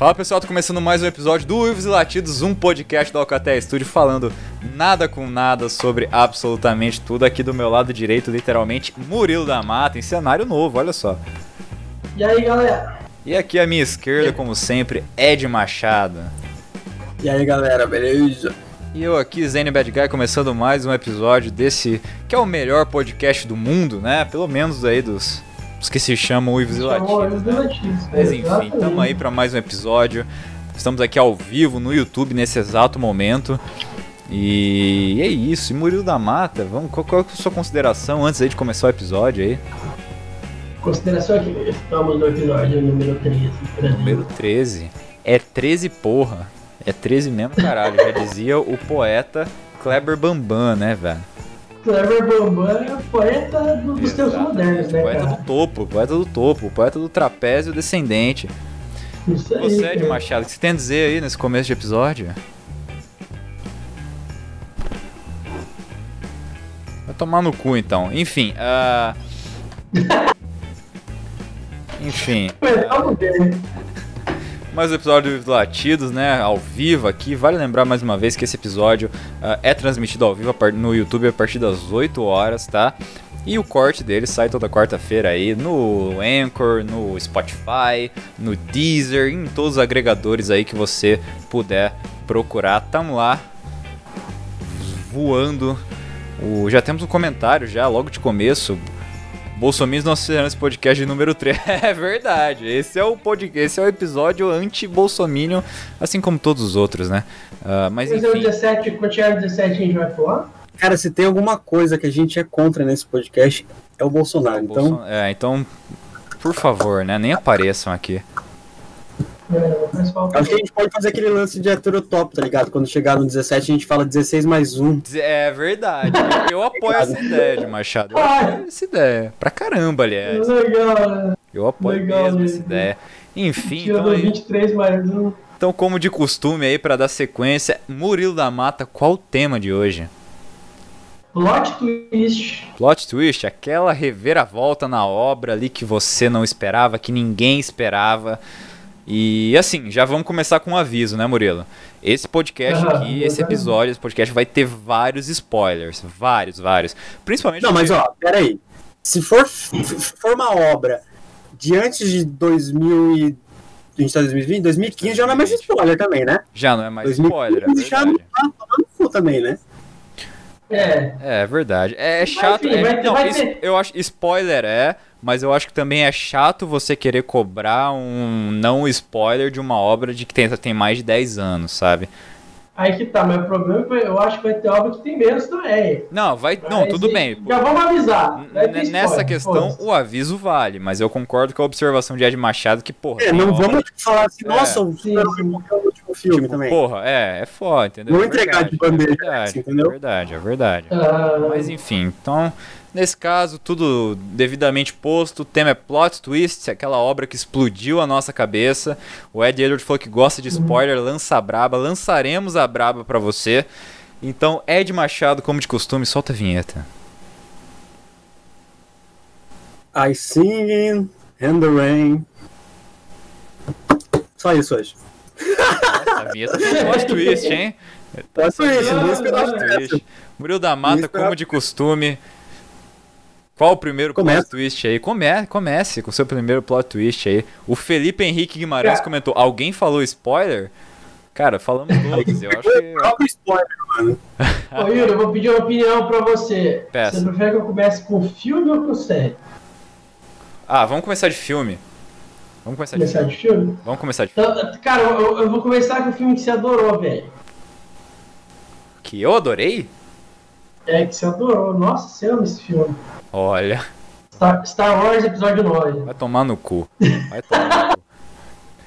Fala pessoal, tô começando mais um episódio do Uivos e Latidos, um podcast do Alcatel Studio falando nada com nada sobre absolutamente tudo. Aqui do meu lado direito, literalmente, Murilo da Mata, em cenário novo, olha só. E aí galera? E aqui à minha esquerda, como sempre, Ed Machado. E aí galera, beleza? E eu aqui, Zane Bad Guy, começando mais um episódio desse que é o melhor podcast do mundo, né? Pelo menos aí dos, dos que se chamam Uivos e Latidos. Né? Mas enfim, estamos aí para mais um episódio. Estamos aqui ao vivo no YouTube nesse exato momento. E é isso, e Murilo da Mata, vamos, qual, qual é a sua consideração antes de começar o episódio aí? Consideração aqui, estamos no episódio número 13. Número 13. É 13 porra. É 13 mesmo, caralho. Já dizia o poeta Kleber Bambam, né, velho? Kleber Bambam é o poeta do, dos tempos modernos, né, Poeta cara? do topo, poeta do topo, poeta do trapézio descendente. Isso aí, Você, Ed. Machado, o que você tem a dizer aí nesse começo de episódio? Vai tomar no cu então. Enfim, ah. Enfim. Ver. Mais um episódio do Latidos, né? Ao vivo aqui. Vale lembrar mais uma vez que esse episódio ah, é transmitido ao vivo no YouTube a partir das 8 horas, tá? E o corte dele sai toda quarta-feira aí no Anchor, no Spotify, no Deezer, em todos os agregadores aí que você puder procurar. Tamo lá voando. O, já temos um comentário já logo de começo. Bolsominions não assistiram esse podcast de número 3. É verdade. Esse é o podcast, esse é o episódio anti-Bolsominion, assim como todos os outros, né? Ah, mas Mas é o enfim. 17, quando chegar no 17 a gente vai falar? Cara, se tem alguma coisa que a gente é contra nesse podcast, é o Bolsonaro. Então, Bolson- É, então, por favor, né? Nem apareçam aqui. É, acho que a gente pode fazer aquele lance de heterotop, tá ligado? Quando chegar no 17, a gente fala 16 mais 1. É verdade. Eu apoio essa ideia de Machado. Eu apoio essa ideia. Pra caramba, aliás. Legal, né? Eu apoio Legal, mesmo né? essa ideia. Enfim, então, Tirando aí- 23 mais um. então como de costume aí pra dar sequência, Murilo da Mata, qual o tema de hoje? Plot twist. Plot twist, aquela reviravolta na obra ali que você não esperava, que ninguém esperava. E assim, já vamos começar com um aviso, né, Murilo? Esse podcast Ah, aqui, esse episódio, esse podcast vai ter vários spoilers. Vários, vários. Principalmente. Não, mas ó, peraí. Se for, se for uma obra de antes de 2000 e... A gente tá em 2020? 2015 já não é mais spoiler também, né? Já não é mais spoiler, é 2015 já não verdade. tá tomando cu também, né? É. É, é verdade. É chato. enfim, é- vai ter- não, vai eu acho spoiler é, mas eu acho que também é chato você querer cobrar um não spoiler de uma obra de que tem, tem mais de 10 anos, sabe? Aí que tá, mas o problema é que eu acho que vai ter obra que tem menos também. Não, vai. Não, Mas tudo e- bem. Já vamos avisar. Nessa questão, foda-se. o aviso vale, mas eu concordo com a observação de Ed Machado que, porra. É, não obra- vamos falar assim, É. nossa, o sim. morreu no último filme Tipo, também. porra, é, é foda, entendeu? Não É entregar de verdade, bandeja, É verdade, entendeu? é verdade, é verdade. Ah, Mas enfim, então, nesse caso, tudo devidamente posto. O tema é Plot Twist, aquela obra que explodiu a nossa cabeça. O Ed Edward falou que gosta de spoiler, lança a braba. Lançaremos a braba pra você. Então, Ed Machado, como de costume, solta a vinheta. I sing in the rain. Só isso hoje. Nossa, a vinheta tem plot twist, hein? Plot twist, Plot twist. Murilo da Mata, como de costume. Qual o primeiro Começa. plot twist aí? Come comece com o seu primeiro plot twist aí. O Felipe Henrique Guimarães Cara. comentou: Alguém falou spoiler? Cara, falamos todos. Eu acho O que. próprio spoiler, mano. Ô, Yuri, eu vou pedir uma opinião pra você. Peça. Você prefere que eu comece com filme ou com série? Ah, vamos começar de filme. Vamos começar de Começar filme. de filme? Vamos começar de filme. Então, cara, eu, eu vou começar com o filme que você adorou, velho. Que eu adorei? É, que você adorou. Nossa, você ama esse filme. Olha, Star, Star Wars Episódio 9. vai tomar no cu. Vai tomar no cu.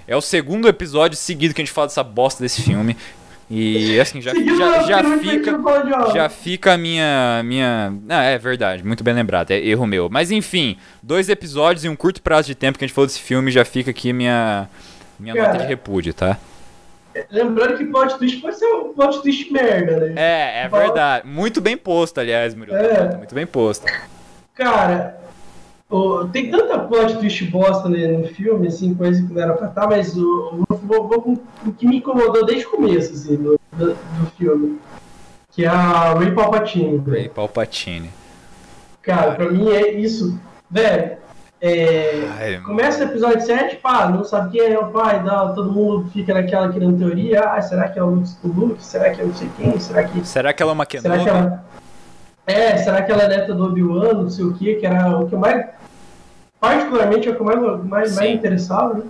É o segundo episódio seguido que a gente fala dessa bosta desse filme. E assim, já, já, já fica. Já fica a minha. minha. Ah, é verdade, muito bem lembrado, é erro meu. Mas enfim, dois episódios em um curto prazo de tempo que a gente falou desse filme, já fica aqui minha. minha Cara. nota de repúdio, tá? Lembrando que plot twist pode ser um plot twist merda, né? É, é Fala- verdade. Muito bem posto, aliás, Murilo. É. Muito bem posto. Cara, o- tem tanta plot twist bosta né, no filme, assim, coisa que não era pra estar, mas o, o o que me incomodou desde o começo, assim, do, do, do filme. Que é a Ray Palpatine. Ray Palpatine. Cara, pra mim é isso. Velho, é, Ai, começa o episódio 7, pá, não sabe quem é o pai, dá, todo mundo fica naquela criando teoria. Ah, será que é o Luke? Será que é não sei quem? Será que. Será que ela é uma Será Kenobi? que ela. É, será que ela é neta do Obi-Wan, não sei o que, que era o que eu mais. Particularmente é o que eu mais, mais, mais interessava, né?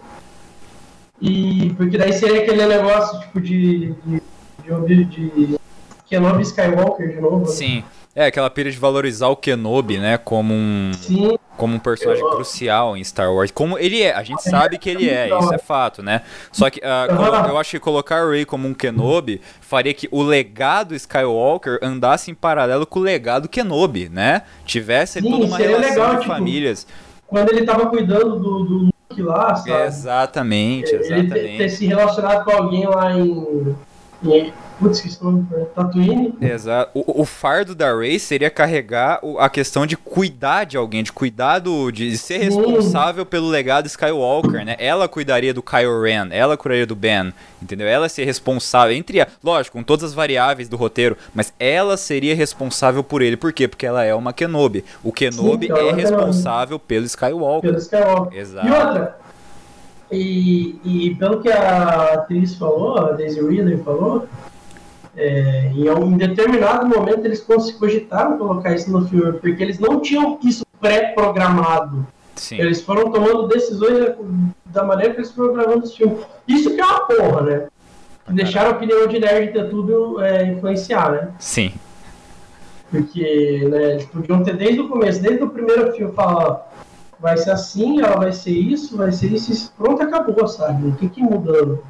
E porque daí seria aquele negócio tipo de. de, de, de Kenobi Skywalker de novo. né? Sim. É, aquela pira de valorizar o Kenobi, né, como um, Sim, como um personagem crucial em Star Wars. Como ele é, a gente sabe que ele é, isso é fato, né? Só que colo- eu acho que colocar o Rey como um Kenobi faria que o legado Skywalker andasse em paralelo com o legado Kenobi, né? Tivesse Sim, toda uma relação legal, de tipo, famílias. quando ele tava cuidando do, do Luke lá, sabe? Exatamente, Ele ter, ter exatamente. se relacionado com alguém lá em. Em putz, que nome, né? Tatooine. Exato. O, o fardo da Rey seria carregar a questão de cuidar de alguém, de cuidar do, de ser Sim. responsável pelo legado Skywalker, né? Ela cuidaria do Kylo Ren, ela cuidaria do Ben, entendeu? Ela ser responsável, entre, a- lógico, com todas as variáveis do roteiro, mas ela seria responsável por ele. Por quê? Porque ela é uma Kenobi. O Kenobi ela é é Kenobi. responsável pelo Skywalker. Pelo Skywalker. Exato. E outra, e, e pelo que a atriz falou, a Daisy Ridley falou, é, em um determinado momento eles cogitaram colocar isso no filme, porque eles não tinham isso pré-programado. Sim. Eles foram tomando decisões da maneira que eles foram gravando esse filme. Isso que é uma porra, né? Deixaram a opinião de nerd ter tudo é, influenciar, né? Sim. Porque né, eles podiam ter desde o começo, desde o primeiro filme, falar: vai ser assim, ela vai ser isso, vai ser isso, isso. Pronto, acabou, sabe? Tem que ir mudando.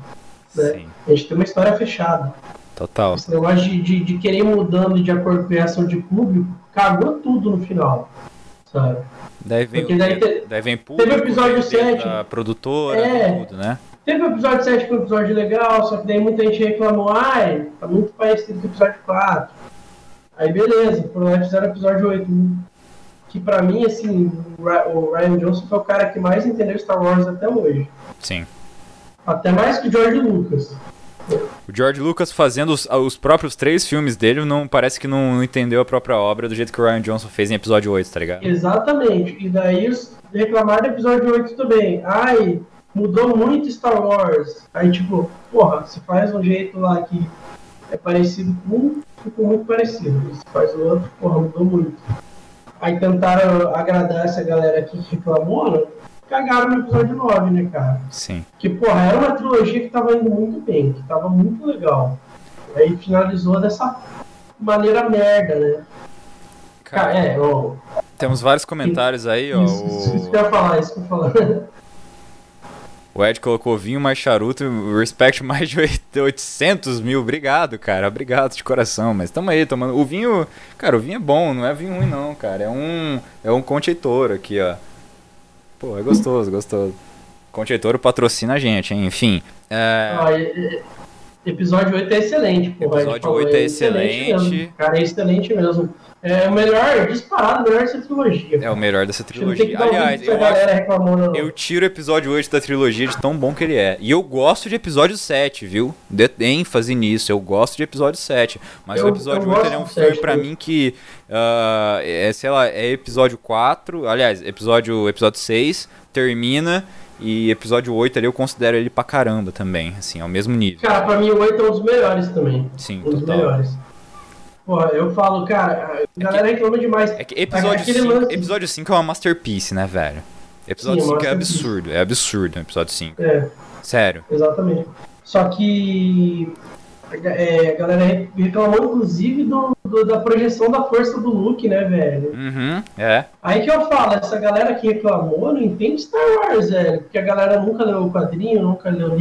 Né? Sim. A gente tem uma história fechada. Total. Esse negócio de, de, de querer mudando de acordo com a reação de público, cagou tudo no final. Sabe? Daí vem, Porque o- daí te- daí vem público, teve o episódio vem dentro 7. da produtora, É. tudo, né? Teve o episódio 7 que foi um episódio legal, só que daí muita gente reclamou, ai, tá muito parecido com o episódio 4. Aí beleza, foram lá fizeram o episódio 8. Que pra mim, assim, o Ry- o Ryan Johnson foi o cara que mais entendeu Star Wars até hoje. Sim. Até mais que o George Lucas. O George Lucas fazendo os, os próprios três filmes dele, não parece que não, entendeu a própria obra do jeito que o Ryan Johnson fez em episódio 8, tá ligado? Exatamente. E daí reclamaram do episódio 8 também. Ai, mudou muito Star Wars. Aí tipo, porra, se faz um jeito lá que é parecido com um, ficou muito parecido. Se faz o outro, porra, mudou muito. Aí tentaram agradar essa galera aqui que reclamou, né? Cagaram no episódio 9, né, cara? Sim. Que, porra, era uma trilogia que tava indo muito bem, que tava muito legal. Aí finalizou dessa maneira merda, né? Cara, Cara, é, ó, temos vários comentários aí, ó. isso, isso, que eu ia falar, isso que eu ia falar. o Ed colocou vinho mais charuto, respect mais de 800 mil. Obrigado, cara. Obrigado de coração. Mas tamo aí, tomando. O vinho, cara, o vinho é bom, não é vinho ruim, não, cara. É um. É um Concheitor aqui, ó. Pô, é gostoso, gostoso. Concheitor patrocina a gente, hein? Enfim. É. E- e- episódio 8 é excelente, gente Episódio falou, 8 é excelente. mesmo. Cara, é excelente mesmo. É o melhor, disparado, o melhor dessa trilogia. É o melhor dessa trilogia. Aliás, eu acho. Eu tiro o episódio 8 da trilogia de tão bom que ele é. E eu gosto de episódio 7, viu? De ênfase nisso, eu gosto de episódio 7. Mas Eu- o episódio eu 8 gosto ele é um filme 7 pra mim que. ah, é, sei lá, é episódio 4. Aliás, episódio, episódio 6 termina. E episódio 8 ali eu considero ele pra caramba também. Assim, ao mesmo nível. Cara, pra mim o 8 é um dos melhores também. Sim, Um dos total. melhores. Porra, eu falo, cara, a galera reclama demais. É que episódio Aquele 5, lance- episódio 5 é uma masterpiece, né, velho? Episódio Sim, 5 é masterpiece. absurdo, é absurdo episódio 5. É, Sério. exatamente. Só que é, a galera re- reclamou, inclusive, do, do- da projeção da força do Luke, né, velho? Uhum, é. Aí que eu falo, essa galera que reclamou não entende Star Wars, velho. Porque a galera nunca leu o quadrinho, nunca leu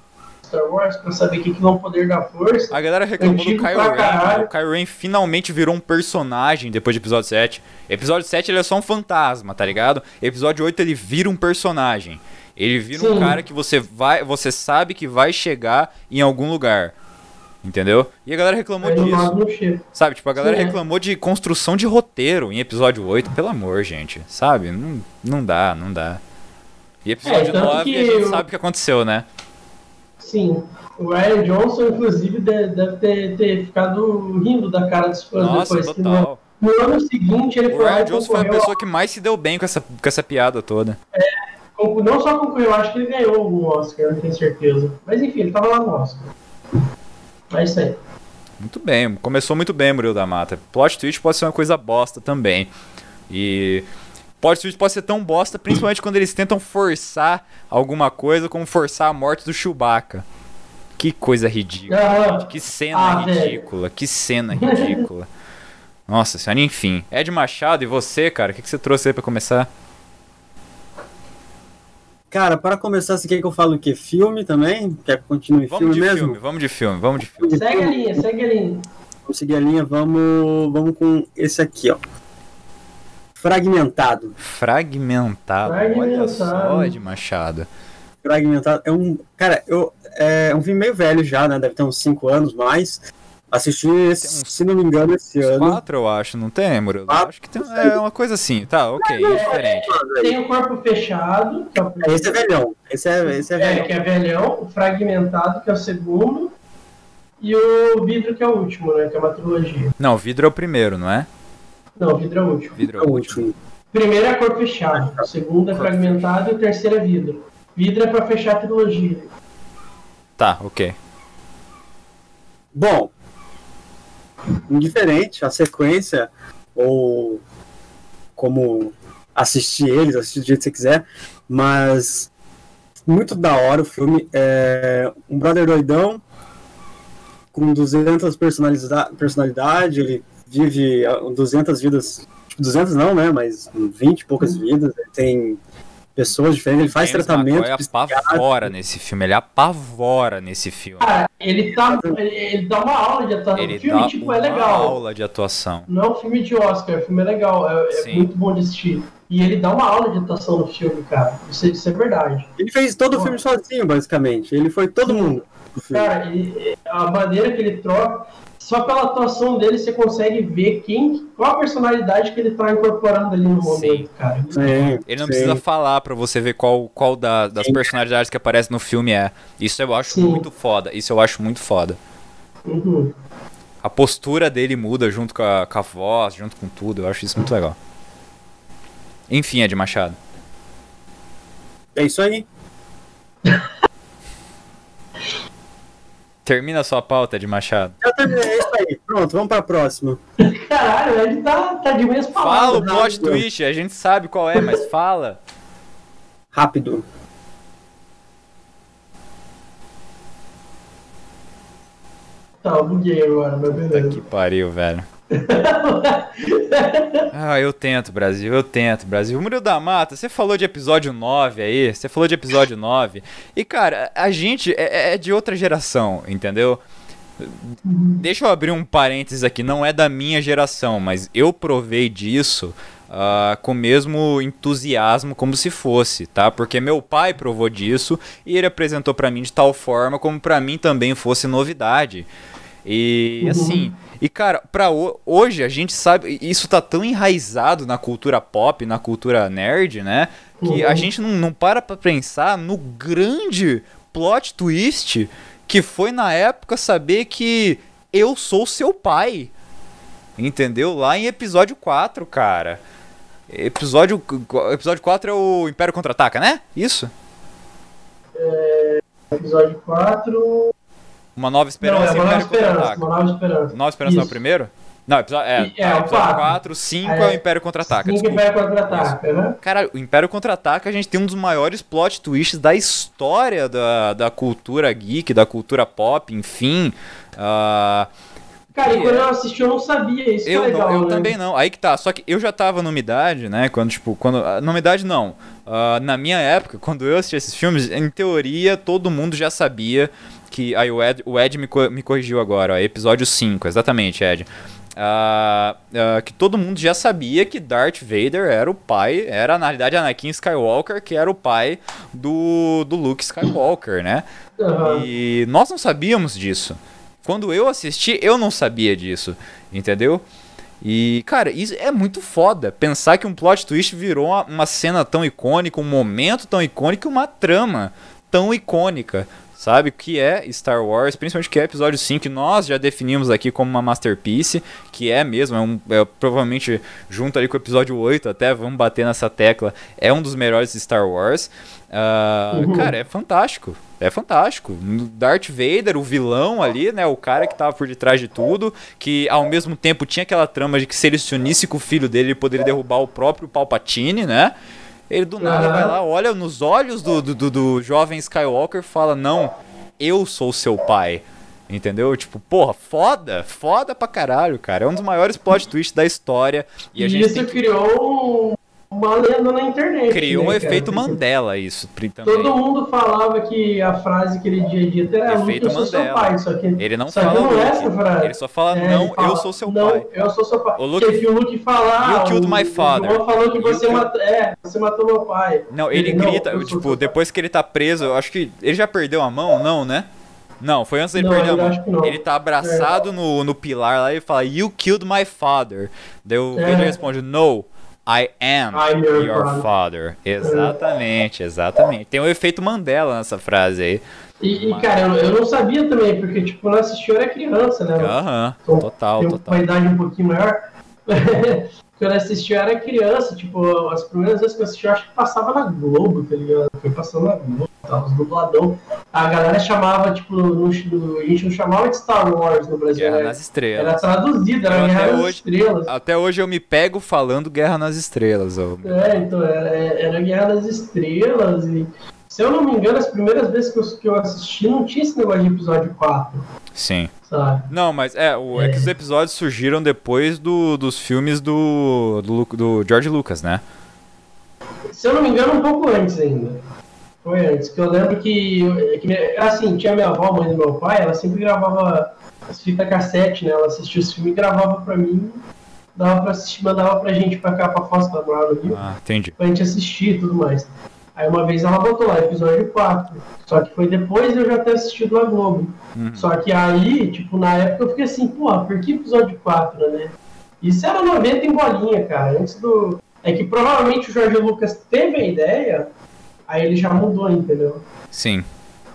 Star Wars pra saber o que, que é o poder da força. A galera reclamou do Kylo Ren. O Kylo Ren finalmente virou um personagem depois de episódio 7. Episódio 7 ele é só um fantasma, tá ligado? Episódio 8 ele vira um personagem. Ele vira um Sim. cara que você vai, você sabe que vai chegar em algum lugar. Entendeu? E a galera reclamou Aí disso. Sabe, tipo, a galera Sim, é. reclamou de construção de roteiro em episódio 8. Pelo amor, gente. Sabe? Não, não dá, não dá. E episódio É, tanto 9 a gente eu- sabe o que aconteceu, né? Sim. O Ryan Johnson, inclusive, deve ter, ter ficado rindo da cara dos fãs Nossa, depois. total. No, no ano seguinte, ele O foi lá Ryan Johnson foi a pessoa que mais se deu bem com essa, com essa piada toda. ao- Não só concorreu, acho que ele ganhou algum Oscar, não tenho certeza. Mas enfim, ele tava lá no Oscar. É isso aí. Muito bem, começou muito bem, Murilo da Mata. Plot twist pode ser uma coisa bosta também. E twist pode ser tão bosta, principalmente quando eles tentam forçar alguma coisa, como forçar a morte do Chewbacca. Que coisa ridícula. Aham. Que cena Ah, velho. ridícula, que cena ridícula. Nossa senhora, enfim. Ed Machado, e você, cara, o que, que você trouxe aí pra começar? Cara, para começar, você quer que eu fale o quê? Filme também? Quer que continue Vamos filme de mesmo? filme, vamos de filme, vamos de filme. Segue a linha, segue a linha. Vamos seguir a linha, vamos, vamos com esse aqui, ó. Fragmentado. Fragmentado, olha Fragmentado. só, Ed Machado. Fragmentado é um. Cara, eu, é um filme meio velho já, né? Deve ter uns 5 anos mais. Assisti, uns- se não me engano, esse Uns ano. quatro, eu acho, não tem, Murilo? Acho que tem. É uma coisa assim, tá, ok, é diferente. Tem o corpo fechado, que é o primeiro. Esse é velhão. Esse é, esse é É, velhão. que é velhão, o fragmentado, que é o segundo, e o vidro, que é o último, né? Que é uma trilogia. Não, o vidro é o primeiro, não é? Não, vidro é o último. Vidro é. Primeiro é corpo fechado, segundo é Corpo fragmentado e o terceiro é vidro. Vidro é pra fechar a trilogia. Tá, ok. Bom, indiferente a sequência, ou como assistir eles, assistir do jeito que você quiser, mas muito da hora o filme. É um brother doidão com 200 personalidade, personalidade ele vive ah, 200 vidas, tipo, 200 não, né, mas 20 e poucas vidas, ele tem pessoas diferentes, ele faz James tratamento McAvoy apavora nesse filme, ele apavora nesse filme. Cara, ele, tá, ele, ele dá uma aula de atuação. Ele o filme, dá tipo, uma é legal. aula de atuação. Não é um filme de Oscar, o filme é legal, é, é muito bom de assistir. E ele dá uma aula de atuação no filme, cara. Isso, isso é verdade. Ele fez todo o filme sozinho, basicamente. Ele foi todo mundo. Cara, ele- a maneira que ele troca, só pela atuação dele você consegue ver quem, qual a personalidade que ele tá incorporando ali no Sim. momento, cara. Sim, Ele não sim. precisa falar pra você ver qual, qual da- das Sim. personalidades que aparecem no filme é. Isso eu acho Sim. muito foda. Isso eu acho muito foda. Uhum. A postura dele muda junto com a, com a voz, junto com tudo. Eu acho isso muito legal. Enfim, Ed Machado. É isso aí. Termina a sua pauta, Ed Machado. Já terminei, é isso aí. Pronto, vamos pra próxima. Caralho, ele tá, tá de meias Fala o palavras. plot twist, a gente sabe qual é, mas fala. Rápido. Tá, eu buguei agora, mas Que beleza. pariu, velho. Ah, eu tento, Brasil, eu tento, Brasil. Murilo da Mata, você falou de episódio 9 aí, você falou de episódio 9. E, cara, a gente é, é de outra geração, entendeu? Deixa eu abrir um parênteses aqui, não é da minha geração, mas eu provei disso ah, com o mesmo entusiasmo como se fosse, tá? Porque meu pai provou disso e ele apresentou pra mim de tal forma como pra mim também fosse novidade. E Uhum. assim, e cara, pra ho- hoje a gente sabe, isso tá tão enraizado na cultura pop, na cultura nerd, né? Que a Uhum. gente não, não para pra pensar no grande plot twist que foi na época saber que eu sou seu pai. Entendeu? Lá em episódio 4, cara. Episódio, episódio 4 é o Império Contra-Ataca, né? Isso? Episódio 4. Uma Nova Não, Esperança é e uma nova Império esperança. Contra-Ataca. Uma nova esperança. Nova Esperança não é o primeiro? Não, episódio, é, É, tá, o episódio quatro. 4, 5 é, É, o Império Contra-Ataca, Cinco desculpa. Império contra-ataca, né? Caralho, o Império Contra-Ataca, a gente tem um dos maiores plot twists da história da, da cultura geek, da cultura pop, enfim. Ah, Cara, e quando é. eu assisti eu não sabia, isso eu é legal, não, eu né? também não. Aí que tá. Só que eu já tava numa idade, né? Quando, tipo, quando. ah, Numa idade não. Ah, na minha época, quando eu assisti esses filmes, em teoria, todo mundo já sabia que. Aí o Ed, o Ed me, co- me corrigiu agora, ó, episódio 5, exatamente, Ed. Ah, ah, que todo mundo já sabia que Darth Vader era o pai, era na realidade Anakin Skywalker, que era o pai do, do Luke Skywalker, né? Aham. E nós não sabíamos disso. Quando eu assisti, eu não sabia disso, entendeu? E, cara, isso é muito foda. Pensar que um plot twist virou uma, uma cena tão icônica, um momento tão icônico, uma trama tão icônica. Sabe? Que é Star Wars, principalmente que é episódio 5, que nós já definimos aqui como uma masterpiece, que é mesmo, é, um, é provavelmente junto ali com o episódio 8, até vamos bater nessa tecla, é um dos melhores de Star Wars. Uh, uhum. Cara, é fantástico. É fantástico. Darth Vader, o vilão ali, né? O cara que tava por detrás de tudo, que ao mesmo tempo tinha aquela trama de que se ele se unisse com o filho dele, ele poderia derrubar o próprio Palpatine, né? Ele do nada vai lá, olha nos olhos do, do, do jovem Skywalker fala: Não, eu sou seu pai. Entendeu? Tipo, porra, foda, foda pra caralho, cara. É um dos maiores plot twists da história. E, a gente isso que... criou uma lenda na internet. Criou né, um efeito Mandela isso também. Todo mundo falava que a frase que ele tinha dito era efeito eu sou seu pai, só que ele não fala não é essa frase. Ele só fala é, não, fala, eu sou seu não, pai. eu sou seu pai. O Luke, o Luke falar, you killed my father. O falou que você, matou, é, você matou meu pai. Não, ele, ele grita, não, tipo, depois que ele tá preso, eu acho que ele já perdeu a mão, não, né? Não, foi antes dele não, perder a mão. Ele tá abraçado é. no, no pilar lá e fala, You killed my father. Daí o é. Vader responde, No, I am your, father. Exatamente, exatamente. Tem o um efeito Mandela nessa frase aí. E, e cara, eu, eu, não sabia também, porque, tipo, quando eu assisti eu era criança, né? Aham, uh -huh. total, total. uma idade um pouquinho maior. quando eu assisti eu era criança, tipo, as primeiras vezes que eu assisti eu acho que passava na Globo, tá ligado? Foi passando na Globo, tá, os dubladão. A galera chamava, tipo, no, a gente não chamava de Star Wars no Brasil. Guerra né? nas Estrelas. Era traduzido, era Guerra nas hoje, Estrelas. Até hoje eu me pego falando Guerra nas Estrelas. Ó. É, então, era, era Guerra nas Estrelas e se eu não me engano, as primeiras vezes que eu, que eu assisti não tinha esse negócio de episódio 4. Sim. Sabe? Não, mas é, o, é. é que os episódios surgiram depois do, dos filmes do, do, do George Lucas, né? Se eu não me engano, um pouco antes ainda. Foi antes, que eu lembro que, que assim, tinha minha avó, mãe do meu pai, ela sempre gravava as fitas cassete, né? Ela assistia os filmes e gravava pra mim, dava pra assistir, mandava pra gente pra cá, pra Foz, pra morar no Rio. Ah, entendi. Pra gente assistir e tudo mais. Aí uma vez ela botou lá, episódio 4. Só que foi depois de eu já ter assistido a Globo. Uhum. Só que aí, tipo, na época eu fiquei assim, porra, por que episódio 4, né? Isso era 90 em bolinha, cara. Antes do. É que provavelmente o Jorge Lucas teve a ideia, aí ele já mudou, entendeu? Sim.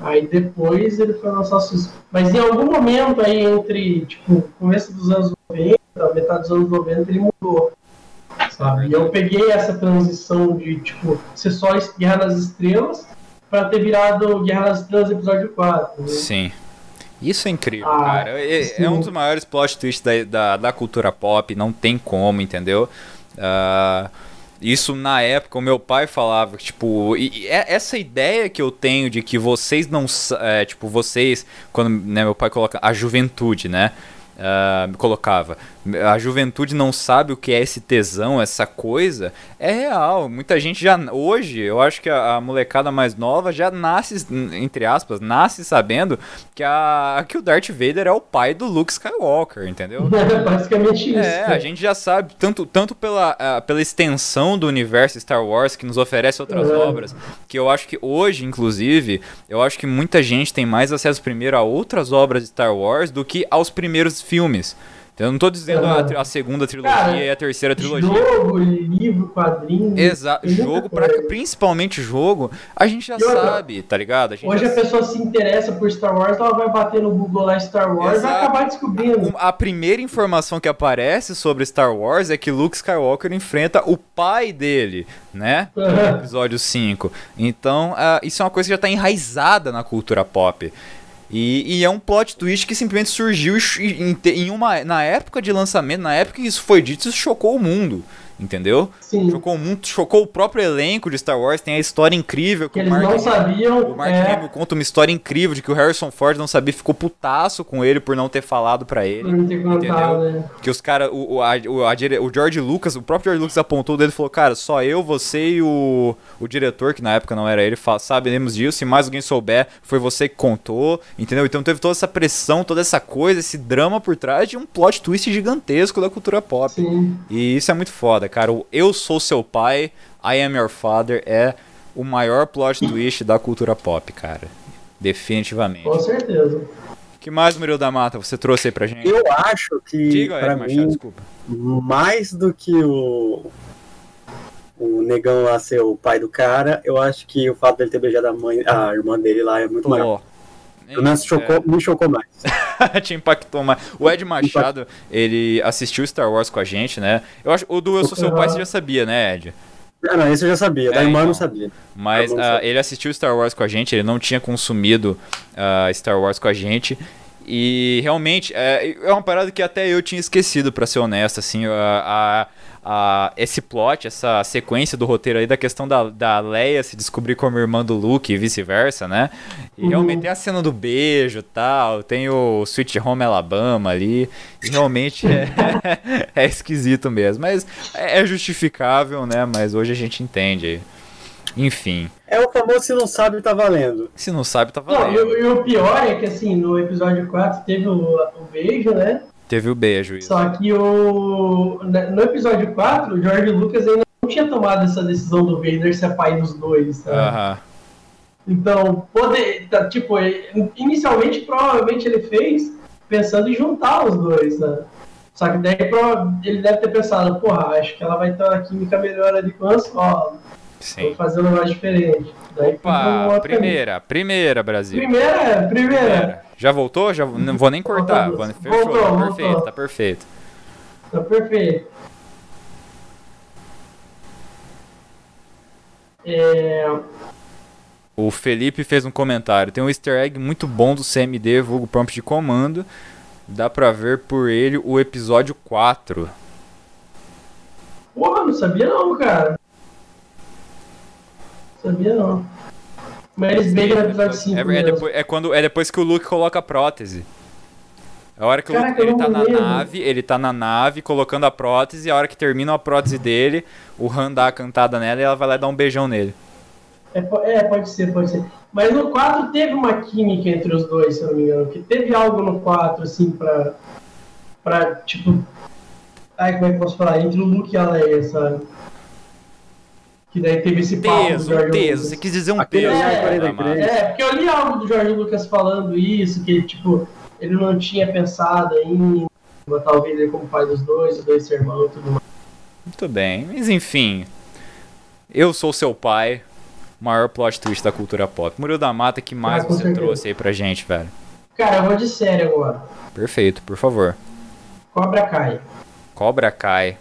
Aí depois ele foi lançar os. Mas em algum momento aí entre, tipo, começo dos anos 90, metade dos anos 90, ele mudou sabe? E eu peguei essa transição de, tipo, ser só Guerra nas Estrelas pra ter virado Guerra nas Estrelas episódio 4. Né? Sim. Isso é incrível, ah, cara. É, é, um dos maiores plot twists da, da, da, cultura pop, não tem como, entendeu? Uh, isso na época o meu pai falava, tipo, e, e é, essa ideia que eu tenho de que vocês não. É, tipo, vocês, quando né, meu pai coloca a juventude, né? Uh, colocava a juventude não sabe o que é esse tesão, essa coisa, é real. Muita gente já hoje, eu acho que a, a molecada mais nova já nasce entre aspas, nasce sabendo que a que o Darth Vader é o pai do Luke Skywalker, entendeu? É basicamente isso. É, a gente já sabe tanto tanto pela, uh, pela extensão do universo Star Wars que nos oferece outras é. obras, que eu acho que hoje, inclusive, eu acho que muita gente tem mais acesso primeiro a outras obras de Star Wars do que aos primeiros filmes. Eu não tô dizendo a, a, segunda trilogia Cara, e a terceira trilogia. Jogo, livro, quadrinho. Exato. Jogo, pra, principalmente jogo, a gente já outra, sabe, tá ligado? A hoje a pessoa se interessa por Star Wars, ela vai bater no Google lá Star Wars e vai acabar descobrindo. A, a, primeira informação que aparece sobre Star Wars é que Luke Skywalker enfrenta o pai dele, né? No episódio 5. Então, uh, isso é uma coisa que já tá enraizada na cultura pop. E, e, é um plot twist que simplesmente surgiu em, em, uma, na época de lançamento, na época que isso foi dito, isso chocou o mundo entendeu? Sim. Chocou muito, chocou o próprio elenco de Star Wars, tem a história incrível que, que eles Mark, não sabiam. O Mark é... Hamill conta uma história incrível de que o Harrison Ford não sabia, ficou putaço com ele por não ter falado para ele, não ter contado, entendeu? Né? Que os caras, o, o, a, o, o George Lucas, o próprio George Lucas apontou dele e falou, cara, só eu, você e o, o diretor, que na época não era ele, fala, sabemos disso, se mais alguém souber, foi você que contou, entendeu? Então teve toda essa pressão, toda essa coisa, esse drama por trás de um plot twist gigantesco da cultura pop. Sim. E isso é muito foda, cara. O Eu Sou Seu Pai, I Am Your Father é o maior plot twist da cultura pop, cara. Definitivamente. Com certeza. O que mais, Murilo da Mata, você trouxe aí pra gente? Eu acho que. Diga, pra Machado, mim, desculpa. Mais do que o. O negão lá ser o pai do cara, eu acho que o fato dele ter beijado a mãe, a irmã dele lá é muito maior. Pelo menos chocou, é. me chocou mais. Te impactou mais. O Ed Machado, ele assistiu Star Wars com a gente, né? Eu acho, o do Eu Sou Seu Pai você já sabia, né, Ed? Não, não, esse eu já sabia, da é, irmã então, não sabia. Mas uh, ele assistiu Star Wars com a gente, ele não tinha consumido uh, Star Wars com a gente. E realmente, é, é uma parada que até eu tinha esquecido, para ser honesto, assim, a, a a, esse plot, essa sequência do roteiro aí da questão da, da Leia se descobrir como irmã do Luke e vice-versa, né? E uhum. realmente tem a cena do beijo tal, tem o Sweet Home Alabama ali, e realmente é, é esquisito mesmo. Mas é, é justificável, né? Mas hoje a gente entende. Enfim. É o famoso se não sabe, tá valendo. Se não sabe, tá valendo. Não, e, o pior é que assim, no episódio 4 teve o, o beijo, né? Teve o beijo. Isso. Só que o, no episódio 4, o George Lucas ainda não tinha tomado essa decisão do Vader ser pai dos dois. Tá? Então, poder, tá, tipo, inicialmente provavelmente ele fez pensando em juntar os dois, né? Só que daí ele deve ter pensado, porra, acho que ela vai ter uma química melhor ali com a solo. Sim. Vou fazer um negócio diferente. Daí Opa, primeira, primeira, Brasil. Primeira, primeira, primeira. Já voltou? Já não vou nem cortar. Voltou, Fechou, voltou, tá perfeito, voltou. tá perfeito. Tá perfeito. É... O Felipe fez um comentário. Tem um easter egg muito bom do CMD, vulgo prompt de comando. Dá pra ver por ele o episódio 4. Porra, não sabia não, cara. Sabia não. Mas eles brigam no episódio 5. É, é, depois, é, quando, é depois que o Luke coloca a prótese. A hora que Caraca, o Luke ele tá na lembro. nave, ele tá na nave colocando a prótese, e a hora que termina a prótese dele, o Han dá a cantada nela e ela vai lá dar um beijão nele. É, é, pode ser, pode ser. Mas no 4 teve uma química entre os dois, se eu não me engano. Que teve algo no 4, assim, pra. pra, tipo. Ai, como é que eu posso falar? Entre o Luke e a Leia, sabe? Que daí teve esse papo peso, do Jorge peso. Lucas. Você quis dizer um peso. É, é, é, porque eu li algo do Jorge Lucas falando isso, que tipo, ele não tinha pensado em botar o Vader como pai dos dois, os dois ser irmãos e tudo mais. Muito bem, mas enfim. Eu sou seu pai, maior plot twist da cultura pop. Murilo da Mata, que mais ah, você certeza. trouxe aí pra gente, velho? Cara, eu vou de série agora. Perfeito, por favor. Cobra Kai. Cobra Kai.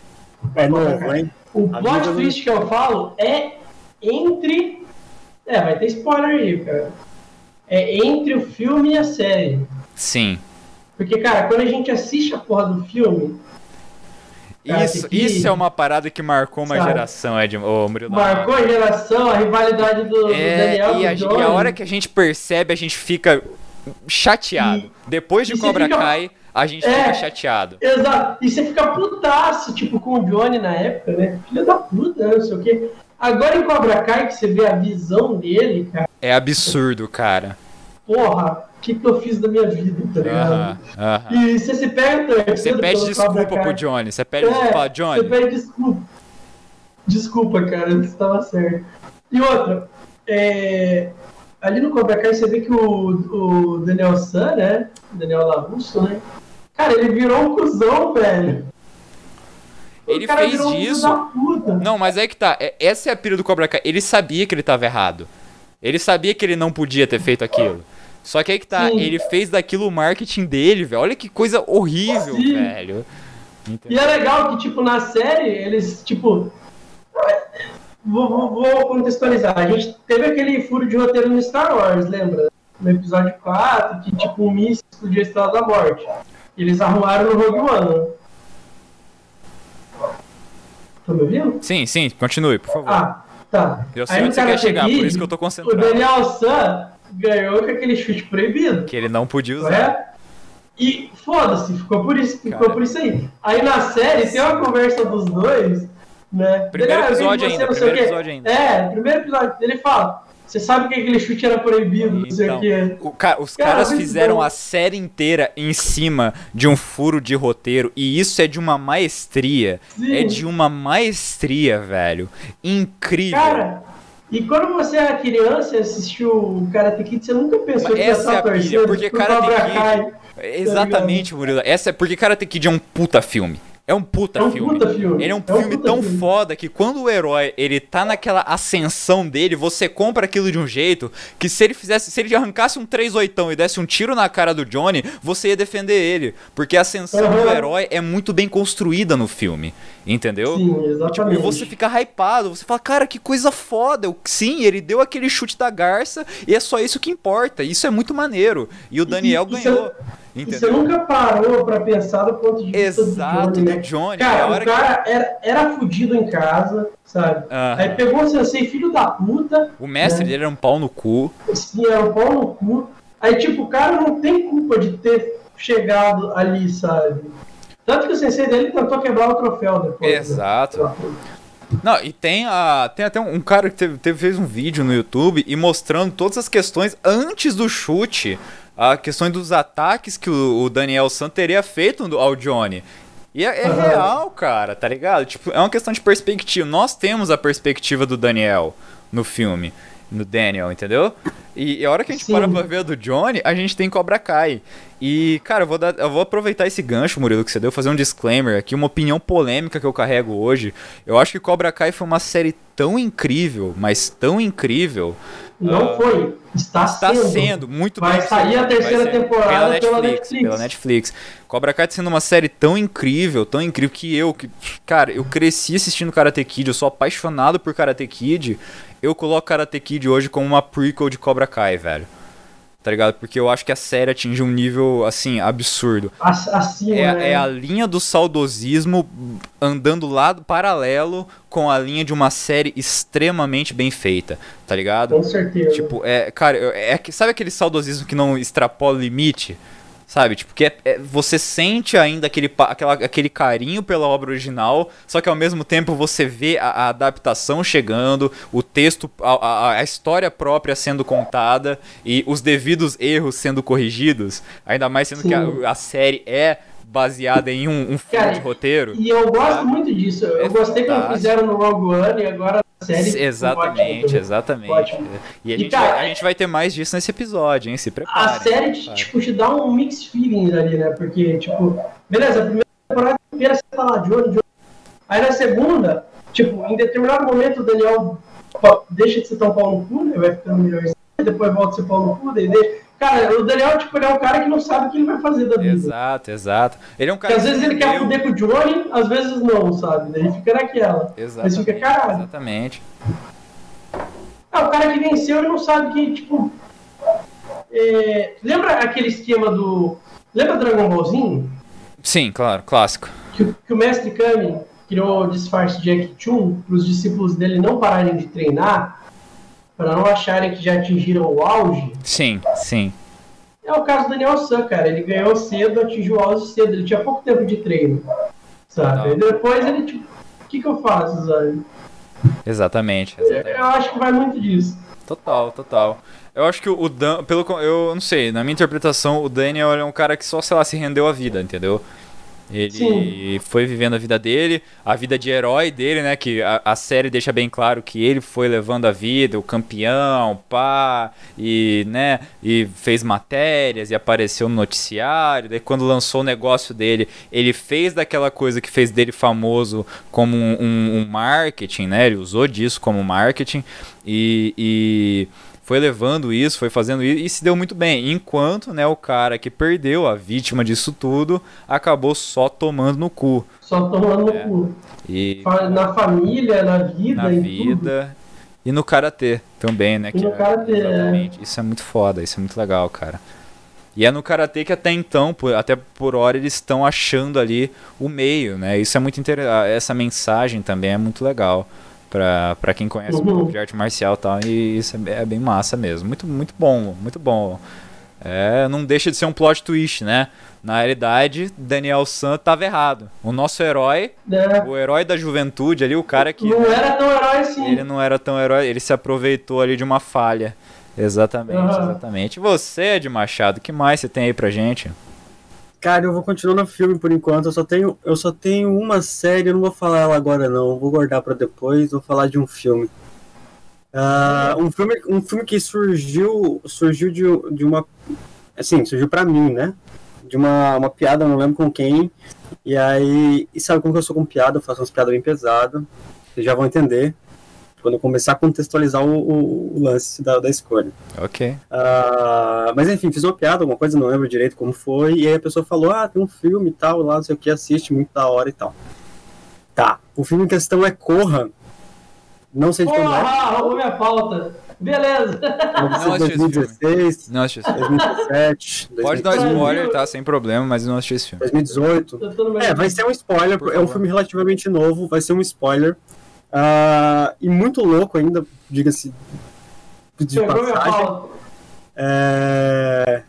É novo, hein? O plot twist que eu falo é entre. É, vai ter spoiler aí, cara. É entre o filme e a série. Sim. Porque, cara, quando a gente assiste a porra do filme. Cara, isso, que... isso é uma parada que marcou uma Sabe? geração, Ed, oh, Murilo. Marcou a geração, a rivalidade do, é, do Daniel. E a, e a hora que a gente percebe, a gente fica chateado. E, Depois de Cobra fica... Kai a gente é, fica chateado. Exato. E você fica putaço, tipo, com o Johnny na época, né? Filho da puta, não sei o quê. Agora em Cobra Kai, que você vê a visão dele, cara. É absurdo, cara. Porra, o que, que eu fiz da minha vida, tá ligado? Uh -huh, uh -huh. E você se perde Você pede desculpa pro Johnny. Você pede é, desculpa, Johnny. Você pede desculpa. Desculpa, cara, você tava certo. E outra, é, ali no Cobra Kai você vê que o, o Daniel San, né? Daniel Larusso, né? Cara, ele virou um cuzão, velho. Ele fez disso. não, mas é que tá. É, essa é a pira do Cobra Kai. Ele sabia que ele tava errado. Ele sabia que ele não podia ter feito aquilo. Só que aí que tá, Sim. ele fez daquilo o marketing dele, velho. Olha que coisa horrível, Sim. velho. Entendeu? E é legal que, tipo, na série, eles, tipo. Vou, vou, vou, contextualizar. A gente teve aquele furo de roteiro no Star Wars, lembra? No episódio 4, que, tipo, o míssil explodiu a Estrela da Morte. Eles arrumaram no Rogue One. Tá me ouvindo? Sim, sim, continue, por favor. Ah, tá. Eu sei Aí onde você quer chegar, por isso que eu tô concentrado. O Daniel San ganhou com aquele chute proibido. Que ele não podia usar. É? E foda-se, ficou por isso, ficou Cara. por isso aí. Aí na série tem uma conversa dos dois, né? Primeiro episódio ainda, primeiro episódio ainda. É, primeiro episódio. Ele fala, você sabe que aquele chute era proibido, não sei o então, que. os Cara, caras fizeram bom. a série inteira em cima de um furo de roteiro e isso é de uma maestria. Sim. É de uma maestria, velho. Incrível. Cara, e quando você era criança e assistiu o Karate Kid, você nunca pensou que essa é a pilha, porque Karate Kid... Tá Exatamente, Murilo. Essa é porque Karate Kid é um puta filme. É um puta, É um filme. puta filme. Ele é um É um filme tão filme. foda que quando o herói ele tá naquela ascensão dele, você compra aquilo de um jeito que se ele fizesse, se ele arrancasse um 3 oitão e desse um tiro na cara do Johnny, você ia defender ele, porque a ascensão Uhum. do herói é muito bem construída no filme, entendeu? Sim, Tipo, exatamente. e você fica hypado, você fala, cara, que coisa foda. Sim, ele deu aquele chute da garça e é só isso que importa. Isso é muito maneiro. E o Daniel e você- ganhou. E você Entendeu? nunca parou pra pensar do ponto de vista Exato, do Johnny, né? do Johnny. Cara, a o hora que- cara era, era fudido em casa, sabe? Aí pegou o sensei, filho da puta, O mestre né? dele era um pau no cu. assim, era um pau no cu. Aí, tipo, o cara não tem culpa de ter chegado ali, sabe? Tanto que o sensei dele tentou quebrar o troféu depois. né? Exato. Não, e tem, a, tem até um, um cara que teve, teve- fez um vídeo no YouTube e mostrando todas as questões antes do chute, a questão dos ataques que o, o Daniel San teria feito ao Johnny. E é, é Aham. real, cara, tá ligado? Tipo, é uma questão de perspectiva. Nós temos a perspectiva do Daniel no filme, no Daniel, entendeu? E, e a hora que a gente Sim. para pra ver a do Johnny, a gente tem Cobra Kai. E, cara, eu vou, dar, eu vou aproveitar esse gancho, Murilo, que você deu, fazer um disclaimer aqui, uma opinião polêmica que eu carrego hoje. Eu acho que Cobra Kai foi uma série tão incrível, mas tão incrível. Não Ah, foi. Está, Está sendo. sendo muito Vai sair a terceira temporada pela Netflix, pela Netflix. Pela Netflix. Cobra Kai tá sendo uma série tão incrível, tão incrível que eu, que, cara, eu cresci assistindo Karate Kid, eu sou apaixonado por Karate Kid. Eu coloco Karate Kid hoje como uma prequel de Cobra Kai, velho. Tá ligado? Porque eu acho que a série atinge um nível, assim, absurdo. Acima, É, né? é a linha do saudosismo andando lado paralelo com a linha de uma série extremamente bem feita, tá ligado? Com certeza. Tipo, é, cara, é, que- sabe aquele saudosismo que não extrapola o limite? Sabe? Tipo, que é, é- você sente ainda aquele, aquela, aquele carinho pela obra original, só que ao mesmo tempo você vê a, a adaptação chegando, o texto, a, a- a história própria sendo contada e os devidos erros sendo corrigidos. Ainda mais sendo que Sim. a, a série é baseada em um, um filme Cara, de roteiro. E eu gosto muito disso. Eu É gostei quando fizeram no Rogue One e agora a série. Exatamente, exatamente. Ótimo. E a E, gente, vai, a gente vai ter mais disso nesse episódio, hein? Se A preparem. série te, tipo, te dá um mix feelings ali, né? Porque, tipo, beleza, a primeira temporada inteira você tá lá, Johnny, Johnny. Aí na segunda, tipo, em determinado momento o Daniel deixa de ser tão pau no cu, né? Vai ficando melhorzinho, depois volta a ser pau no cu, daí deixa. Cara, o Daniel, tipo, ele é um cara que não sabe o que ele vai fazer da vida. Exato, exato. Ele é um cara Porque às vezes ele quer fuder com o Johnny, às vezes não, sabe? Daí fica naquela. Mas Exatamente. fica, caralho. Exatamente. Ah, o cara que venceu e não sabe que, tipo. é, lembra aquele esquema do. Lembra Dragon Ballzinho? Sim, claro, clássico. Que, o- que o mestre Kami criou o disfarce de Ek-Chun para os discípulos dele não pararem de treinar, para não acharem que já atingiram o auge. Sim, sim. É o caso do Daniel San, cara. Ele ganhou cedo, atingiu o auge cedo. Ele tinha pouco tempo de treino. Sabe? Tá. E depois ele, tipo, o que, que eu faço, sabe? Exatamente, Eu exatamente. acho que vai muito disso. Total, total. Eu acho que o Dan, pelo eu não sei, na minha interpretação, o Daniel é um cara que só, sei lá, se rendeu à vida, entendeu? Ele Sim. foi vivendo a vida dele, a vida de herói dele, né? Que a, a série deixa bem claro que ele foi levando a vida, o campeão, pá, e, né? E fez matérias e apareceu no noticiário. Daí, quando lançou o negócio dele, ele fez daquela coisa que fez dele famoso como um, um- um marketing, né? Ele usou disso como marketing e- e foi levando isso, foi fazendo isso e se deu muito bem. Enquanto, né, o cara que perdeu, a vítima disso tudo, acabou só tomando no cu. Só tomando É. no cu. E Na família, na vida, na em tudo. vida e no karatê também, né? E no é- karatê, é. Isso é muito foda, isso é muito legal, cara. E é no karatê que até então, por- até por hora, eles estão achando ali o meio, né? Isso é muito interessante. Essa mensagem também é muito legal pra, pra quem conhece um Uhum. pouco de arte marcial e tal. E isso é, é bem massa mesmo. Muito, muito bom, muito bom. É, não deixa de ser um plot twist, né? Na realidade, Daniel San tava errado. O nosso herói, né? o herói da juventude ali, o cara que Não era tão herói assim. ele não era tão herói, ele se aproveitou ali de uma falha. Exatamente, Aham. exatamente. Você, Ed Machado, o que mais você tem aí pra gente? Cara, eu vou continuar no filme por enquanto. Eu só tenho, eu só tenho uma série, eu não vou falar ela agora não. Vou guardar pra depois, vou falar de um filme. Ah, um filme, um filme que surgiu, surgiu de, de uma, assim, surgiu pra mim, né? de uma, uma piada, não lembro com quem. E aí, e sabe como que eu sou com piada? Eu faço umas piadas bem pesadas. Vocês já vão entender quando eu começar a contextualizar o, o, o lance da, da escolha. Ok. Uh, mas enfim, fiz uma piada, alguma coisa, não lembro direito como foi. E aí a pessoa falou: Ah, tem um filme e tal, lá, não sei o que, assiste, muito da hora e tal. Tá, o filme em questão é Corra. Não sei de quando é. Porra, roubou minha pauta. Beleza. Não assisti esse 2016, Não assisti esse filme. 2017, Pode dar 2018, spoiler, tá? Sem problema, mas eu não assisti esse filme. 2018. Eu tô no meio É, vai ser um spoiler, Por é um favor. filme relativamente novo, vai ser um spoiler. Ah, e muito louco ainda, diga-se de Pegou passagem. É...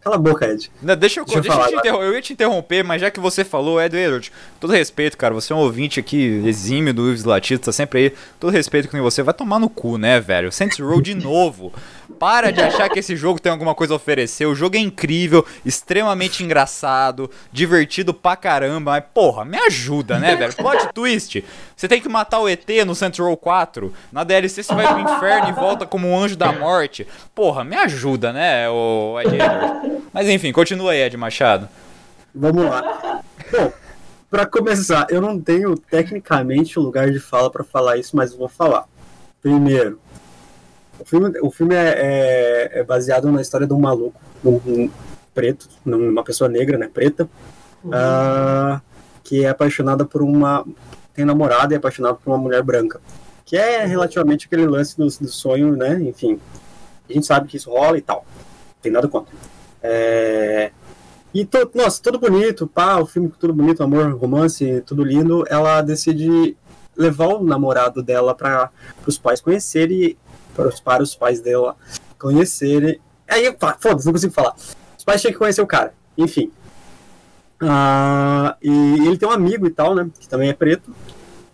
Cala a boca, Ed. Não, deixa eu, Deixa eu deixa eu, falar te interrom- eu ia te interromper, mas já que você falou, Edward, todo respeito, cara, você é um ouvinte aqui exímio do Ives Latido, tá sempre aí, todo respeito com você, vai tomar no cu, né, velho? Saints Row de novo. Para de achar que esse jogo tem alguma coisa a oferecer, o jogo é incrível, extremamente engraçado, divertido pra caramba, mas porra, me ajuda, né, velho? Plot twist, você tem que matar o ET no Row 4, na DLC você vai pro inferno e volta como um anjo da morte. Porra, me ajuda, né, o Ed Edward? Mas enfim, continua aí, Ed Machado. Vamos lá. Bom, pra começar, eu não tenho tecnicamente o lugar de fala pra falar isso, mas eu vou falar. Primeiro, o filme, o filme é, é- é baseado na história de um maluco, um, um preto, uma pessoa negra, né, preta, ah, que é apaixonada por uma. tem namorada e é apaixonada por uma mulher branca. Que é relativamente aquele lance do, do sonho, né? Enfim. A gente sabe que isso rola e tal. Não tem nada contra. É, E, to, nossa, tudo bonito, pá, o filme tudo bonito, amor, romance, tudo lindo. Ela decide levar o namorado dela para os pais conhecerem, para os, para os pais dela conhecerem. Aí, foda-se, não consigo falar. Os pais tinham que conhecer o cara, enfim. Ah, e ele tem um amigo e tal, né, que também é preto.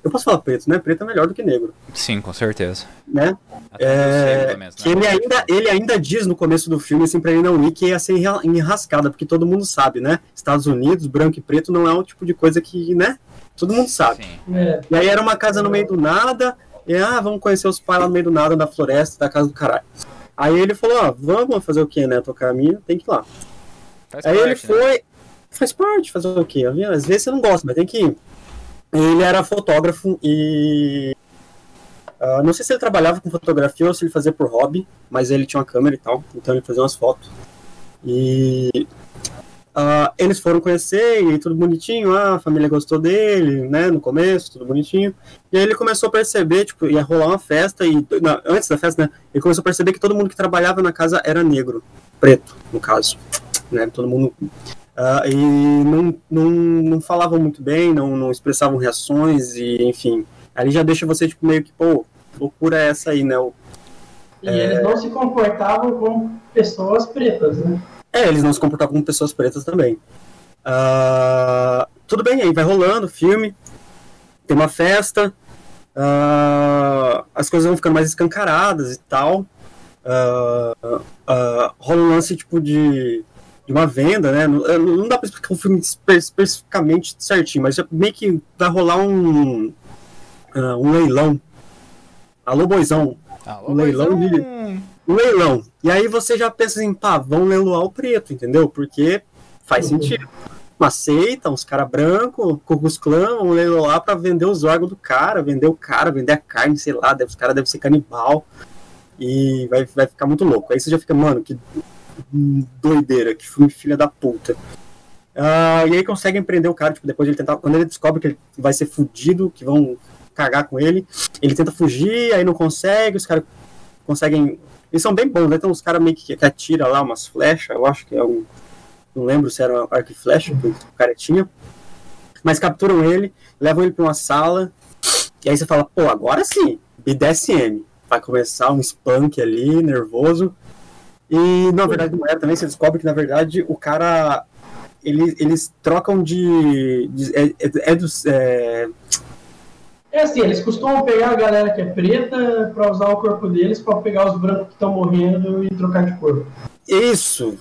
Eu posso falar preto, né? Preto é melhor do que negro, Sim, com certeza. né? É, que né? ele ainda, ele ainda diz no começo do filme, assim, pra ele não ir, que ia ser enra- enrascada, porque todo mundo sabe, né? Estados Unidos, branco e preto não é o tipo de coisa que, né? Todo mundo sabe. Sim. É, E aí era uma casa no meio do nada, e ah, vamos conhecer os pais lá no meio do nada, da floresta, da casa do caralho. Aí ele falou, ó, vamos fazer o quê, né? Tocar a minha, tem que ir lá. Faz Aí ele parte, né? foi. Faz parte, fazer o quê? Às vezes você não gosta, mas tem que ir. Ele era fotógrafo e. ah, não sei se ele trabalhava com fotografia ou se ele fazia por hobby, mas ele tinha uma câmera e tal, então ele fazia umas fotos. E. ah, eles foram conhecer e tudo bonitinho, ah, a família gostou dele, né, no começo, tudo bonitinho. E aí ele começou a perceber, tipo, ia rolar uma festa e, não, antes da festa, né, ele começou a perceber que todo mundo que trabalhava na casa era negro, preto, no caso, né, todo mundo ah, e não, não, não falavam muito bem, não, não expressavam reações e, enfim, ali já deixa você, tipo, meio que, pô, loucura é essa aí, né, o- E eles não se comportavam como pessoas pretas, né? É, eles não se comportavam como pessoas pretas também. Ah, tudo bem, aí vai rolando o filme, tem uma festa, ah, as coisas vão ficando mais escancaradas e tal. Ah, rola um lance tipo de, de uma venda, né? Não, não dá pra explicar o filme espe- especificamente certinho, mas meio que vai rolar um, um leilão. Alô, boizão, Alô, um leilão mas de- leilão. E aí você já pensa assim, pá, vão leiloar o preto, entendeu? Porque faz Uhum. sentido. Uma seita, uns caras brancos, Cucus Clã, vão leiloar pra vender os órgãos do cara, vender o cara, vender a carne, sei lá, deve, os caras devem ser canibal. E vai, vai ficar muito louco. Aí você já fica, mano, que doideira, que filha da puta. Ah, e aí conseguem prender o cara, tipo, depois de ele tentar. Quando ele descobre que ele vai ser fudido, que vão cagar com ele, ele tenta fugir, aí não consegue, os caras conseguem. Eles são bem bons, né? Tem uns caras meio que, que atira lá umas flechas, eu acho que é um. Não lembro se era arco e flecha que o cara tinha. Mas capturam ele, levam ele pra uma sala, e aí você fala, pô, agora sim, BDSM. Vai começar um spunk ali, nervoso. E na verdade não é também, você descobre que na verdade o cara. Ele, eles trocam de. de- é, é- é dos. é, É assim, eles costumam pegar a galera que é preta pra usar o corpo deles pra pegar os brancos que estão morrendo e trocar de corpo. Isso!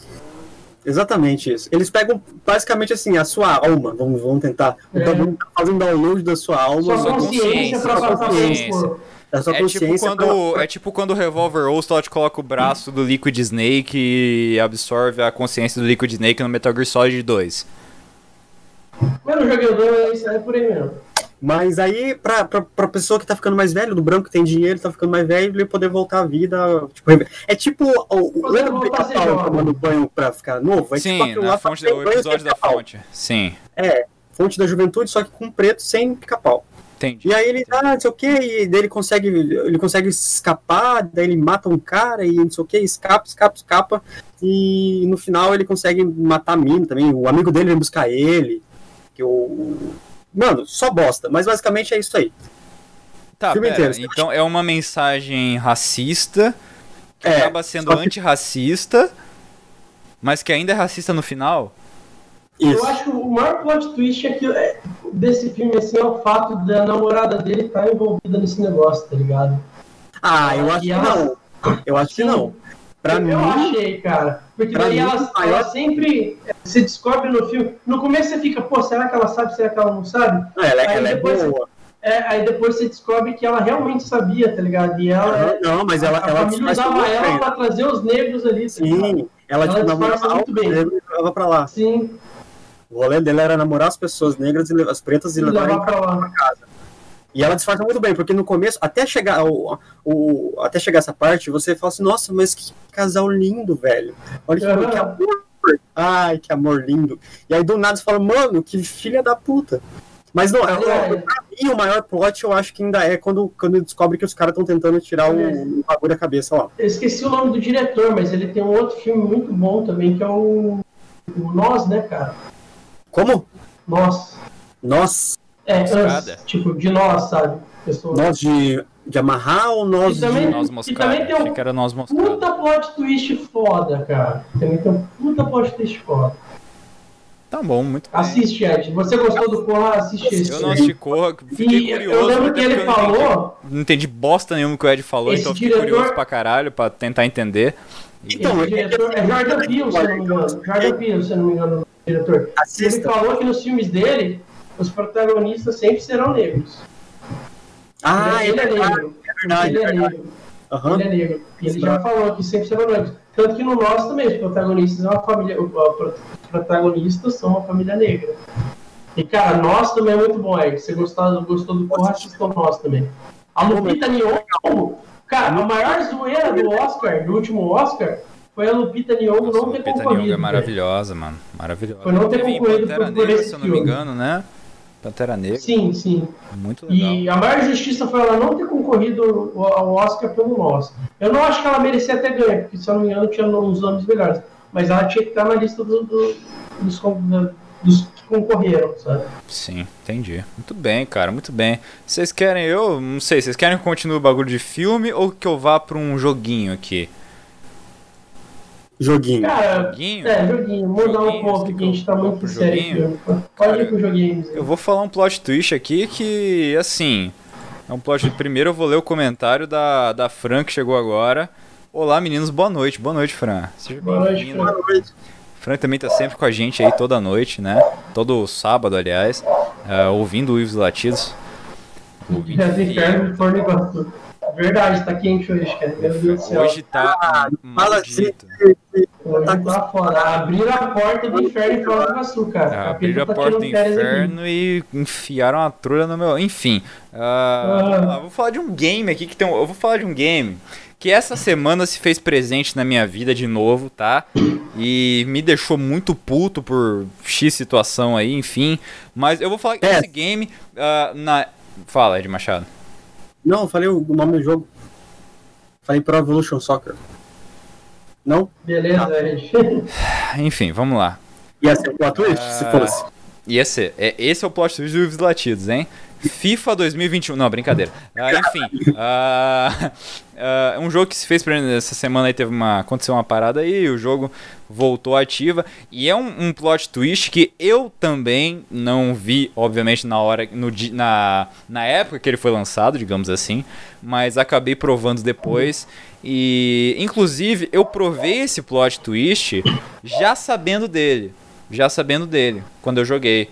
Exatamente isso. Eles pegam basicamente assim, a sua alma. Vamos, vamos tentar. É. Tá fazendo download da sua alma. Sua Sua consciência consciência, pra sua passar consciência. corpo. sua É tipo, consciência. quando, pra- é tipo quando o Revolver Ocelot coloca o braço do Liquid Snake e absorve a consciência do Liquid Snake no Metal Gear Solid 2. Mas no jogador é isso é por aí mesmo. Mas aí, pra, pra, pra pessoa que tá ficando mais velho, do branco que tem dinheiro, tá ficando mais velho, ele poder voltar à vida. Tipo, é tipo o, lembra do pica-pau tomando banho pra ficar novo? É Sim, tipo na lá, fonte, banho episódio da fonte. Sim, É, fonte da juventude, só que com preto sem pica-pau. entendi. E aí ele tá, não sei o que, e daí ele consegue, ele consegue escapar, daí ele mata um cara e não sei o que, escapa, escapa, escapa. E no final ele consegue matar a mina também. O amigo dele vem buscar ele. Que o. Mano, só bosta. Mas basicamente é isso aí. Tá, filme pera, inteiro. então é uma mensagem racista que É, acaba sendo que- antirracista, mas que ainda é racista no final? Isso. Eu acho que o maior plot twist é que, é, desse filme assim, é o fato da namorada dele estar envolvida nesse negócio, tá ligado? Ah, eu acho E que ela- não. Eu acho que Sim. não. Pra eu, mim, achei, cara. Porque pra daí mim, ela, ela sempre se descobre no filme. No começo você fica, pô, será que ela sabe, será que ela não sabe? ela, aí ela é boa. É, aí depois você descobre que ela realmente sabia, tá ligado? E ela é. Não, mas ela, a ela família usava ela bem. pra trazer os negros ali, tá? Sim, ela, Ela tipo, namorava disfarça muito bem. negro e levava pra lá. Sim, O rolê dela era namorar as pessoas negras e as pretas e e levar levar pra lá. E ela disfarça muito bem, porque no começo, até chegar o, o- até chegar essa parte, você fala assim, nossa, mas que casal lindo, velho. Olha que, Aham. que amor. Ai, que amor lindo. E aí do nada você fala, mano, que filha da puta. Mas não, é, É. pra mim o maior plot eu acho que ainda é quando, quando descobre que os caras estão tentando tirar o, É. o bagulho da cabeça lá. Eu esqueci o nome do diretor, mas ele tem um outro filme muito bom também, que é o, o Nós, né, cara? Como? Nós. Nós, É, tipo, de nós, sabe? Pessoa. nós de, de amarrar ou nós E também- de... Nós E moscada. também tem um- que era nós moscada. Puta plot twist foda, cara. Também tem um puta plot twist foda. Tá bom, muito bem. Assiste, Ed. Você gostou do Corra? Assiste esse. Eu não assisti Corra, fiquei E curioso. eu lembro que ele não entendi- falou. Não entendi bosta nenhuma que o Ed falou, Esse então eu fiquei diretor- curioso pra caralho, pra tentar entender. E- Então, esse diretor é Jordan Peele, se eu não me engano. Jordan Peele, se eu não me engano, diretor. Ele Assista. falou que nos filmes dele, os protagonistas sempre serão negros. Ah, é ele é verdade, negro. é verdade, Ele é é verdade. negro. Aham. Ele é negro. E ele já falou que sempre serão negros. Tanto que no nosso também, os protagonistas é uma família. Os protagonistas são uma família negra. E, cara, nós também é muito bom, Ed. Você gostou, gostou do Corra, assistam nós também. A Lupita Nyong'o, cara, a maior zoeira do Oscar, do último Oscar, foi a Lupita Nyong'o não ter Lupita concorrido. Nyong'o é maravilhosa, mano. Maravilhosa. Foi não ter concorrido por- por esse se eu não me engano, né? Pantera Negra. Sim, sim. Muito legal. E a maior justiça foi ela não ter concorrido ao Oscar pelo nosso. Eu não acho que ela merecia ter ganho, porque se eu não me engano tinha uns nomes melhores. Mas ela tinha que estar na lista do- do- dos, dos que concorreram, sabe? Sim, entendi. Muito bem, cara, muito bem. Vocês querem, eu não sei, vocês querem que eu continue o bagulho de filme ou que eu vá pra um joguinho aqui? Joguinho. Cara, Joguinho? é, joguinho, mudar um pouco, que a gente tá muito sério. Pode ir pro joguinho. Eu vou falar um plot twist aqui que, assim, é um plot. Primeiro eu vou ler o comentário da, da Fran que chegou agora. Olá, meninos, boa noite. Boa noite, Fran. Seja Boa noite, bem-vinda. Fran. Boa noite. Fran também tá sempre com a gente aí toda noite, né? Todo sábado, aliás, eh, ouvindo o Ives Latidos. Ouvindo É do. Verdade, tá quente hoje, cara. Meu Deus do céu. Hoje tá Ah, fala maldito. Hoje tá foda. Abriram a porta do inferno em Forno Iguaçu, cara. Ah, Abriram a tá porta do aqui. inferno e enfiaram a trulha no meu. Enfim. ah, Ah. lá, vou falar de um game aqui que tem um. Eu vou falar de um game que essa semana se fez presente na minha vida de novo, tá? E me deixou muito puto por X situação aí, enfim. Mas eu vou falar que É. esse game. ah, na... Fala, Ed Machado. Não, eu falei o nome do jogo. Falei Pro Evolution Soccer. Não? Beleza, gente. Enfim, vamos lá. Ia ser o plot twist, se Ah. fosse. E esse, é, esse é o plot twist dos latidos, hein? FIFA 2021. Não, brincadeira. Ah, enfim. ah, ah, um jogo que se fez pra essa semana aí teve uma. Aconteceu uma parada aí, o jogo voltou ativa. E é um, um plot twist que eu também não vi, obviamente, na hora. No, na, na época que ele foi lançado, digamos assim. Mas acabei provando depois. E inclusive eu provei esse plot twist já sabendo dele. Já sabendo dele, quando eu joguei.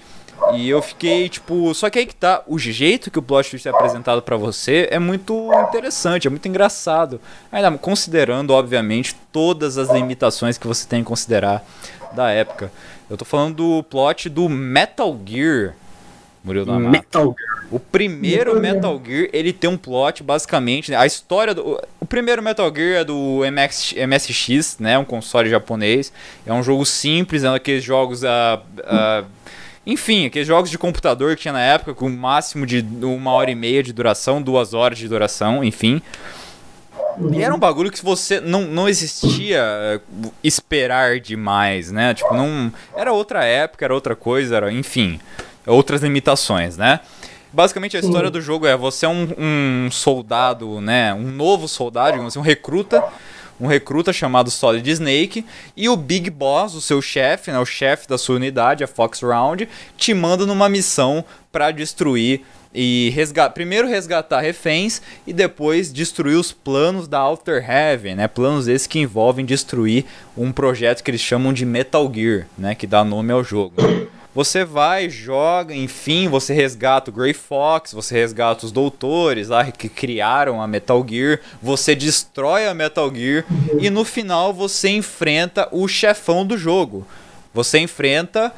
E eu fiquei, tipo, só que aí que tá, o jeito que o plot twist é apresentado para você é muito interessante, é muito engraçado. Ainda considerando, obviamente, todas as limitações que você tem que considerar da época. Eu tô falando do plot do Metal Gear. Murilo da. Metal Gear. O primeiro Metal Gear, ele tem um plot, basicamente, né? a história do... O primeiro Metal Gear é do MX, MSX, né? Um console japonês. É um jogo simples, é um daqueles jogos... Uh, uh, enfim, aqueles jogos de computador que tinha na época, com o máximo de uma hora e meia de duração, duas horas de duração, enfim. E era um bagulho que você não, não existia eh, esperar demais, né? Tipo, não. Era outra época, era outra coisa, era, enfim, outras limitações, né? Basicamente a história do jogo é você é um, um soldado, né? Um novo soldado, digamos assim, um recruta um recruta chamado Solid Snake e o Big Boss, o seu chefe, né, o chefe da sua unidade, a Fox Round, te manda numa missão para destruir e resga primeiro resgatar reféns e depois destruir os planos da Outer Heaven, né? Planos esses que envolvem destruir um projeto que eles chamam de Metal Gear, né? Que dá nome ao jogo. Você vai, joga, enfim, você resgata o Grey Fox, você resgata os doutores lá que criaram a Metal Gear, você destrói a Metal Gear e no final você enfrenta o chefão do jogo. Você enfrenta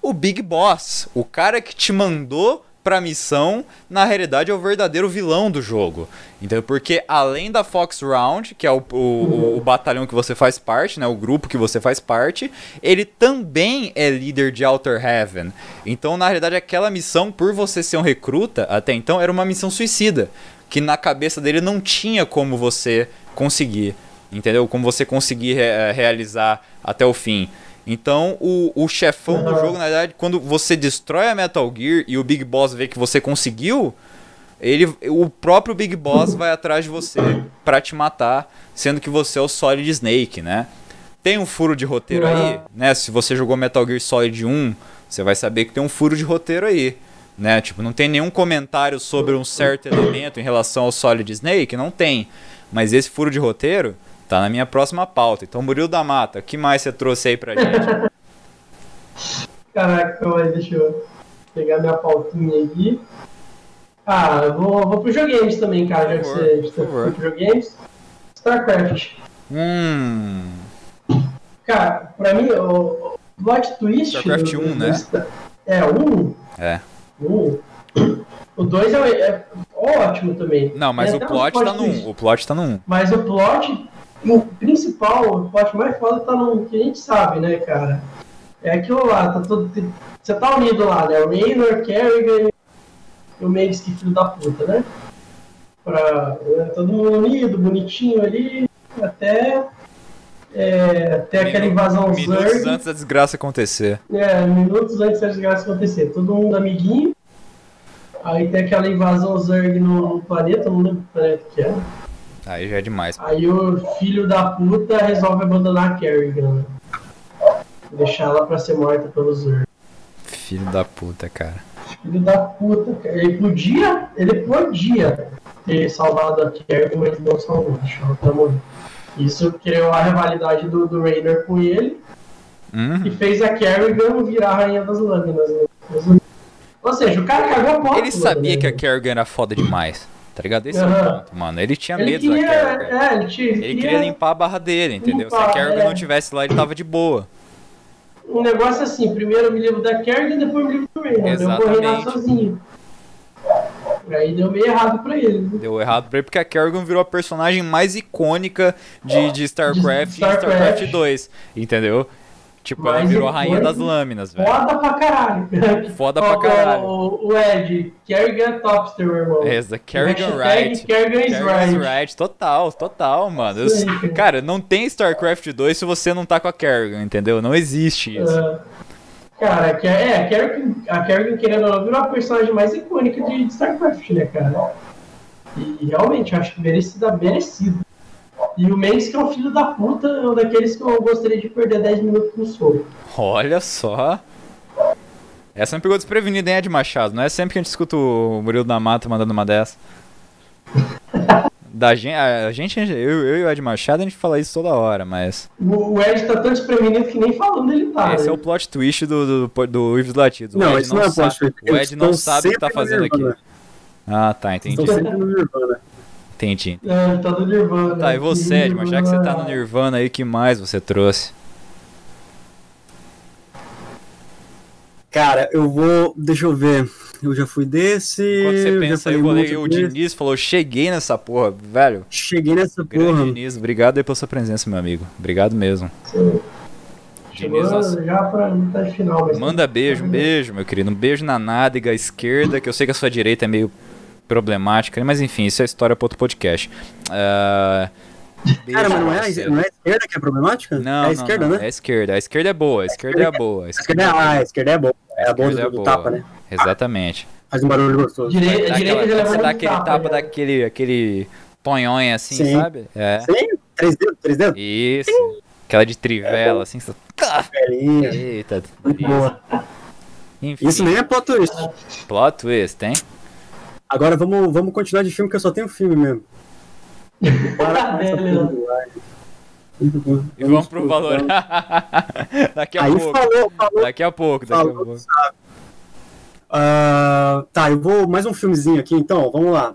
o Big Boss, o cara que te mandou pra missão, na realidade é o verdadeiro vilão do jogo. Entendeu? Porque além da Fox Round, que é o, o, o, batalhão que você faz parte, né? O grupo que você faz parte, ele também é líder de Outer Heaven. Então, na realidade, aquela missão, por você ser um recruta, até então, era uma missão suicida. Que na cabeça dele não tinha como você conseguir. Entendeu? Como você conseguir re realizar até o fim. Então, o, o chefão do jogo, na verdade, quando você destrói a Metal Gear e o Big Boss vê que você conseguiu, ele, o próprio Big Boss vai atrás de você para te matar, sendo que você é o Solid Snake, né? Tem um furo de roteiro aí, né? Se você jogou Metal Gear Solid 1, você vai saber que tem um furo de roteiro aí, né? Tipo, não tem nenhum comentário sobre um certo elemento em relação ao Solid Snake, não tem. Mas esse furo de roteiro Tá na minha próxima pauta. Então, Murilo da Mata, o que mais você trouxe aí pra gente? Caraca, aí, deixa eu pegar minha pautinha aqui. Ah, vou, vou pro Jogames também, cara, já que você está pro Jogames. StarCraft. Hum. Cara, pra mim, o, o plot twist. StarCraft 1, né? É, 1? É. 1. O 2 é, é, ótimo também. Não, mas o plot, tá no 1. O plot tá no 1. Mas o plot o principal, o plot mais foda tá no que a gente sabe, né, cara? É aquilo lá, tá todo. Você tá unido lá, né? O Raynor, Kerrigan e o Mavis, que filho da puta, né? Pra, né, todo mundo unido, bonitinho ali, até. É, até aquela invasão Minutos Zerg. antes da desgraça acontecer. É, minutos antes da desgraça acontecer. Todo mundo amiguinho. Aí tem aquela invasão Zerg no, no planeta, não lembro que planeta que é. Aí já é demais. Aí o filho da puta resolve abandonar a Kerrigan. Deixar ela pra ser morta pelos Zerg. Filho da puta, cara. Filho da puta, cara. Ele podia, ele podia ter salvado a Kerrigan, mas não salvou. Deixa ela pra morrer. Isso criou a rivalidade do, do Rainer com ele. Uhum. E fez a Kerrigan virar a rainha das lâminas. Né? Ou seja, o cara cagou a porta. Ele sabia né? que a Kerrigan era foda demais. Tá ligado? Esse uhum. é o ponto, mano. Ele tinha ele medo queria, da Kerrigan. É, ele, tinha, ele, queria, queria, limpar a barra dele, entendeu? Limpar, Se a Kerrigan é. não tivesse lá, ele tava de boa. Um negócio assim, primeiro eu me livro da Kerrigan, depois eu me livro do Rainer. Exatamente. Eu vou reinar sozinho. Aí deu meio errado pra ele. Né? Deu errado pra ele porque a Kerrigan virou a personagem mais icônica de, de StarCraft, de StarCraft. e StarCraft 2, entendeu? Tipo, Mas ela virou a rainha das lâminas, velho. Foda pra caralho. Foda pra caralho. O, o Ed, Kerrigan Topster, meu irmão. Essa, Kerrigan Right. Kerrigan is right. right. Total, total, mano. Eu, cara, não tem StarCraft 2 se você não tá com a Kerrigan, entendeu? Não existe isso. Uh, cara, é, a Kerrigan, a Kerrigan, querendo ou não, virou a personagem mais icônica de, de StarCraft, né, cara? E realmente, eu acho que merecida, merecido. E o Mendes, que é um filho da puta, é um daqueles que eu gostaria de perder 10 minutos no soco. Olha só. Essa me pegou desprevenida, hein, Ed Machado? Não é sempre que a gente escuta o Murilo da Mata mandando uma dessa. Da gente, a gente, eu, eu e o Ed Machado, a gente fala isso toda hora, mas. O, Ed tá tão desprevenido que nem falando ele tá. Esse né? é o plot twist do, do, do Ives Latidos. O Não, Ed esse não é sabe, plot twist. O Ed não sabe o que tá fazendo aqui. Ah, tá, entendi. Estão sempre no Nirvana. Entendi. É, ele tá no Nirvana. Tá, e você, Ed, mas já que você tá no Nirvana aí, que mais você trouxe? Cara, eu vou. Deixa eu ver. Eu já fui desse. Quando você pensa, falei eu vou muito ler o desse. Diniz falou, cheguei nessa porra, velho. Cheguei nessa Grande porra. Diniz, obrigado aí pela sua presença, meu amigo. Obrigado mesmo. Diniz, nossa. já pra metade final. Mas Manda beijo, um beijo, meu querido. Um beijo na nádega esquerda, que eu sei que a sua direita é meio problemática, né? mas enfim, isso é história para outro podcast. Beijo Cara, mas não é, a, não é a esquerda que é problemática? Não, é a não, esquerda, não, né? É a esquerda. A esquerda é boa, a esquerda é boa. A esquerda é, ah, a esquerda é boa. É a boa esquerda do, do tapa, né? Exatamente. Faz um barulho gostoso. Direita, Dá direita aquela- já você dá aquele tapa já. daquele aquele ponhonho assim, Sim. sabe? É. Sim, três dedos, três dedos. Isso. Aquela de trivela, assim. você- Velhinha. Eita, Muito isso. boa. Enfim, Isso nem é plot twist. plot twist, hein? Agora vamos, vamos continuar de filme, que eu só tenho filme mesmo. Para bom. E vamos pro valor. daqui a Aí pouco. falou, falou. Daqui a pouco, daqui a Falou, pouco. Ah, tá, eu vou mais um filmezinho aqui, então, vamos lá.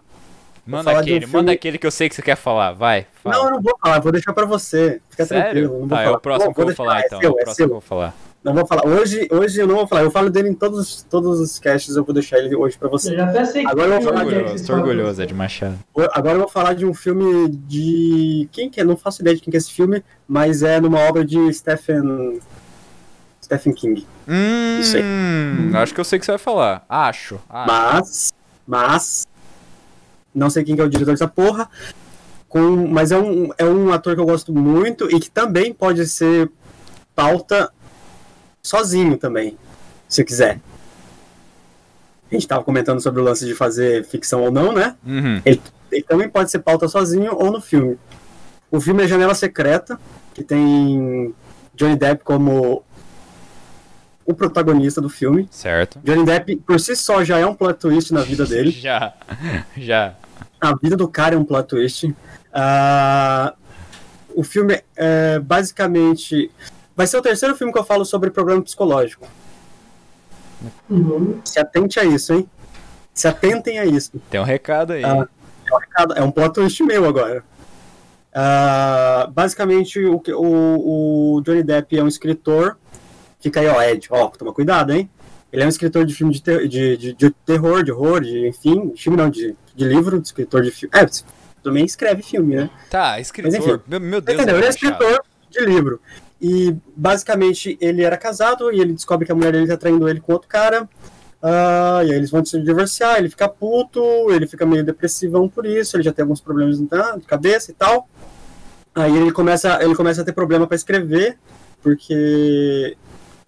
Manda falar de um aquele, filme- manda aquele que eu sei que você quer falar. Vai. Fala. Não, eu não vou falar, vou deixar pra você. Fica tranquilo. Sério? Não vou Tá, é falar. o próximo que eu vou deixar, falar é então. seu, é o é próximo seu. que eu vou falar. Não vou falar. Hoje, hoje eu não vou falar. Eu falo dele em todos, todos os casts, eu vou deixar ele hoje pra Eu você. já até sei que Agora eu vou Tô falar filme é orgulhoso, esse tô orgulhoso, Ed Machado. Agora eu vou falar de um filme de. Quem que é? Não faço ideia de quem que é esse filme, mas é numa obra de Stephen. Stephen King. Hum, Isso aí. acho que eu sei o que você vai falar. Acho. acho. Mas. Mas. Não sei quem que é o diretor dessa porra. Com, mas é um, é um ator que eu gosto muito e que também pode ser pauta sozinho também, se quiser. A gente tava comentando sobre o lance de fazer ficção ou não, né? Uhum. Ele também pode ser pauta sozinho ou no filme. O filme é Janela Secreta, que tem Johnny Depp como o protagonista do filme. Certo. Johnny Depp, por si só, já é um plot twist na vida dele. Já. Já. A vida do cara é um plot twist. Ah, o filme é basicamente. Vai ser o terceiro filme que eu falo sobre problema psicológico. Uhum. Se atente a isso, hein? Se atentem a isso. Tem um recado aí. Ah. É um recado- É um plot twist meu agora. Ah, basicamente, o, o, o Johnny Depp é um escritor. Fica aí, ó, Ed, ó, toma cuidado, hein? Ele é um escritor de filme de, ter- de, de, de terror, de horror, de, enfim, filme não, de, de livro, de escritor de filme. É, também escreve filme, né? Tá, Mas, escritor. enfim. Meu, meu Deus. Entendeu? Ele é Ed Machado. escritor de livro. E basicamente ele era casado e ele descobre que a mulher dele tá traindo ele com outro cara. Ah, e aí eles vão se divorciar, ele fica puto, ele fica meio depressivão por isso, ele já tem alguns problemas de cabeça e tal. Aí ele começa, ele começa a ter problema para escrever, porque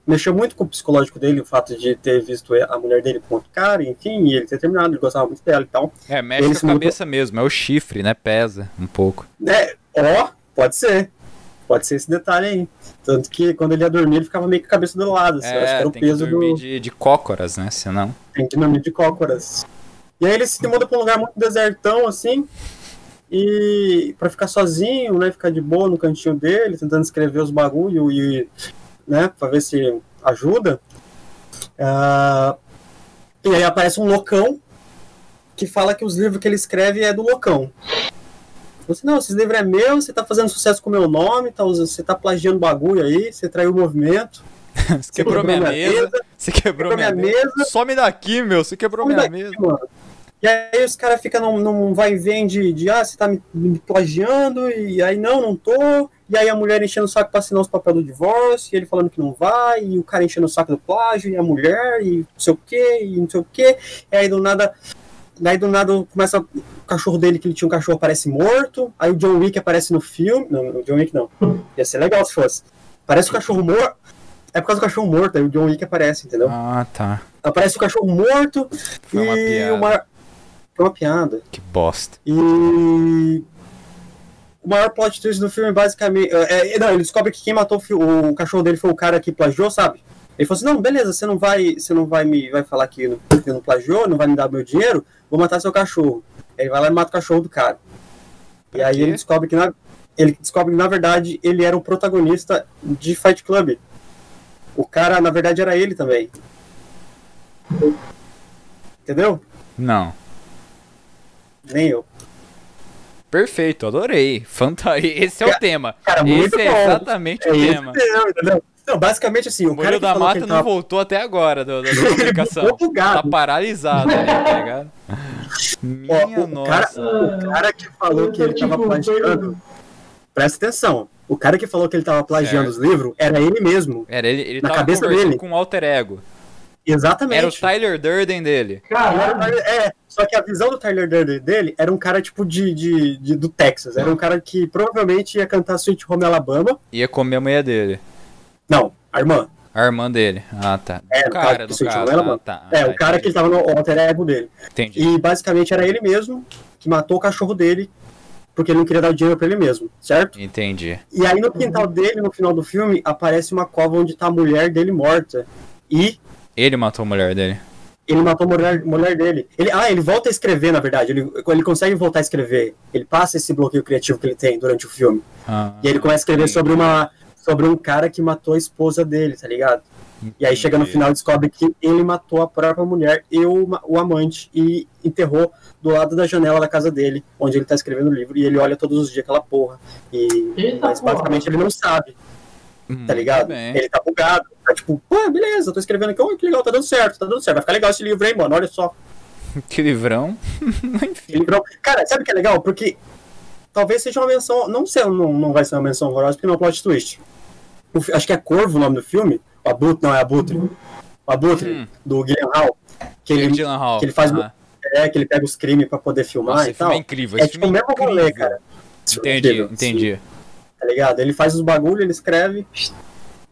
mexeu muito com o psicológico dele, o fato de ter visto a mulher dele com outro cara, enfim, e ele ter terminado, ele gostava muito dela e tal. É, mexe Ele com a mudou- cabeça mesmo. É o chifre, né? Pesa um pouco. É, ó, pode ser. Pode ser esse detalhe aí. Tanto que quando ele ia dormir, ele ficava meio com a cabeça do lado. Assim, eu acho que É, era o tem que peso dormir do. de, de cócoras, né? Senão. Tem que dormir de cócoras. E aí ele se muda pra um lugar muito desertão, assim. E pra ficar sozinho, né? Ficar de boa no cantinho dele, tentando escrever os bagulho e. né? Pra ver se ajuda. Ah, e aí aparece um loucão que fala que os livros que ele escreve é do loucão. Você, não, esses livros é meu, você tá fazendo sucesso com o meu nome, tá, você tá plagiando bagulho aí, você traiu o movimento. Você quebrou minha mesa. Você quebrou quebrou minha minha mesa. mesa. Some daqui, meu. Você quebrou Some minha daqui, mesa. mano. E aí os caras ficam num, num vai e vem de, de, ah, você tá me, me plagiando, e aí não, não tô. E aí a mulher enchendo o saco pra assinar os papéis do divórcio, e ele falando que não vai, e o cara enchendo o saco do plágio, e a mulher, e não sei o que, e não sei o que. E aí do nada. Daí do nada começa o cachorro dele, que ele tinha um cachorro, aparece morto. Aí o John Wick aparece no filme. Não, o John Wick não. Ia ser legal se fosse. Parece o cachorro morto. É por causa do cachorro morto, aí o John Wick aparece, entendeu? Ah, tá. Aparece o cachorro morto Foi uma e piada. Foi uma piada. Que bosta. E o maior plot twist do filme, basicamente. É, é, não, ele descobre que quem matou o, o cachorro dele foi o cara que plagiou, sabe? Ele falou assim: não, beleza, você não vai, você não vai me vai falar que eu não plagiou, não vai me dar meu dinheiro, vou matar seu cachorro. Ele vai lá e mata o cachorro do cara. E aí ele descobre que na, ele descobre que na verdade ele era o protagonista de Fight Club. O cara, na verdade, era ele também. Entendeu? Não. Nem eu. Perfeito, adorei. Fanta... Esse é o tema. Cara, Esse é bom. exatamente é o esse tema. Não, basicamente assim, o, O cara da Mata não tava... voltou até agora da, bugado. Tá paralisado, né, tá ligado? Ó, Minha o, cara, nossa. o cara que falou que ele tava plagiando, presta atenção. O cara que falou que ele tava plagiando Certo. os livros era ele mesmo. Era, ele, ele na tava cabeça conversando dele. com um alter ego. Exatamente. Era o Tyler Durden dele. Caralho. É, só que a visão do Tyler Durden dele era um cara tipo de, de, de- do Texas. Era um cara que provavelmente ia cantar Sweet Home Alabama. Ia comer a mulher dele. Não, a irmã. A irmã dele. Ah, tá. É, o no cara, caso no do Sweet caso. Home Alabama. Ah, tá. É, Ah, o cara que ele entendi. tava no alter ego dele. Entendi. E basicamente era ele mesmo que matou o cachorro dele porque ele não queria dar o dinheiro pra ele mesmo, certo? Entendi. E aí no quintal dele, no final do filme, aparece uma cova onde tá a mulher dele morta. E Ele matou a mulher dele. ele matou a mulher, mulher dele. Ele, ah, ele volta a escrever, na verdade. Ele, ele consegue voltar a escrever. Ele passa esse bloqueio criativo que ele tem durante o filme. Ah, E aí ele começa a escrever entendi. sobre uma sobre um cara que matou a esposa dele, tá ligado? E aí chega no Entendi. final e descobre que ele matou a própria mulher e o, o amante e enterrou do lado da janela da casa dele, onde ele tá escrevendo o livro, e ele olha todos os dias aquela porra. E, Eita mas porra. basicamente ele não sabe, tá Muito ligado? bem. Ele tá bugado, tá tipo, pô, beleza, tô escrevendo aqui, oh, que legal, tá dando certo, tá dando certo, vai ficar legal esse livro aí, mano, olha só. Que livrão. Que livrão. Cara, sabe o que é legal? Porque talvez seja uma menção, não sei, não, não vai ser uma menção horrorosa, porque não é um plot twist. O acho que é Corvo o nome do filme, o Abutre, não, é Abutre. O Abutre, Hum. do Guilherme Hall, que ele, Hall. que ele faz Ah, é, que ele pega os crimes pra poder filmar Nossa, e esse filme tal. é incrível. É tipo o filme mesmo é rolê, incrível. cara. Esse filme é Entendi, incrível, entendi. sim, tá ligado? Ele faz os bagulho, ele escreve.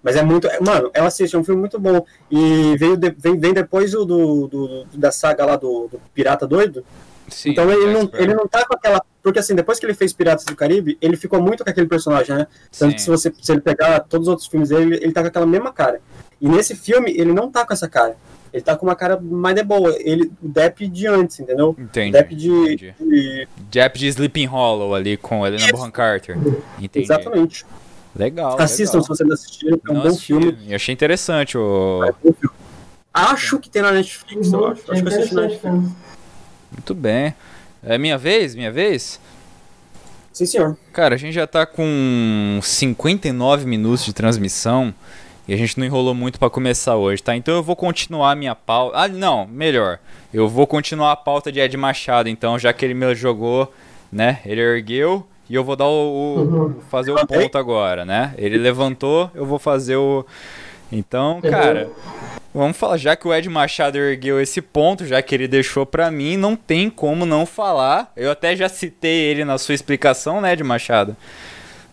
Mas é muito. é- Mano, eu assisti, é um filme muito bom. E veio de- vem, vem depois do, do- do- da saga lá do, do Pirata Doido. Sim, então ele não, ele não tá com aquela. Porque assim, depois que ele fez Piratas do Caribe, ele ficou muito com aquele personagem, né? Tanto que se, você, se ele pegar todos os outros filmes dele, ele, ele tá com aquela mesma cara. E nesse filme, ele não tá com essa cara. Ele tá com uma cara mais de boa. Ele, o Depp de antes, entendeu? Entendi. Depp de, entendi. de- Depp de Sleeping Hollow ali com Helena Isso. Bonham Carter. Entendi. Exatamente. Legal. Assistam legal. se você não assistir, é um Não bom assisti. filme. Eu achei interessante o. É um bom filme. Acho que tem na Netflix, eu acho. É Acho que eu assisti na Netflix. Muito bem. É minha vez? Minha vez? Sim, senhor. Cara, a gente já tá com 59 minutos de transmissão e a gente não enrolou muito pra começar hoje, tá? Então eu vou continuar a minha pauta. Ah, não, melhor. Eu vou continuar a pauta de Ed Machado, então, já que ele me jogou, né? Ele ergueu e eu vou dar o, o- fazer o ponto agora, né? Ele levantou, eu vou fazer o Então, cara, vamos falar, já que o Ed Machado ergueu esse ponto, já que ele deixou pra mim, não tem como não falar. Eu até já citei ele na sua explicação, né, Ed Machado?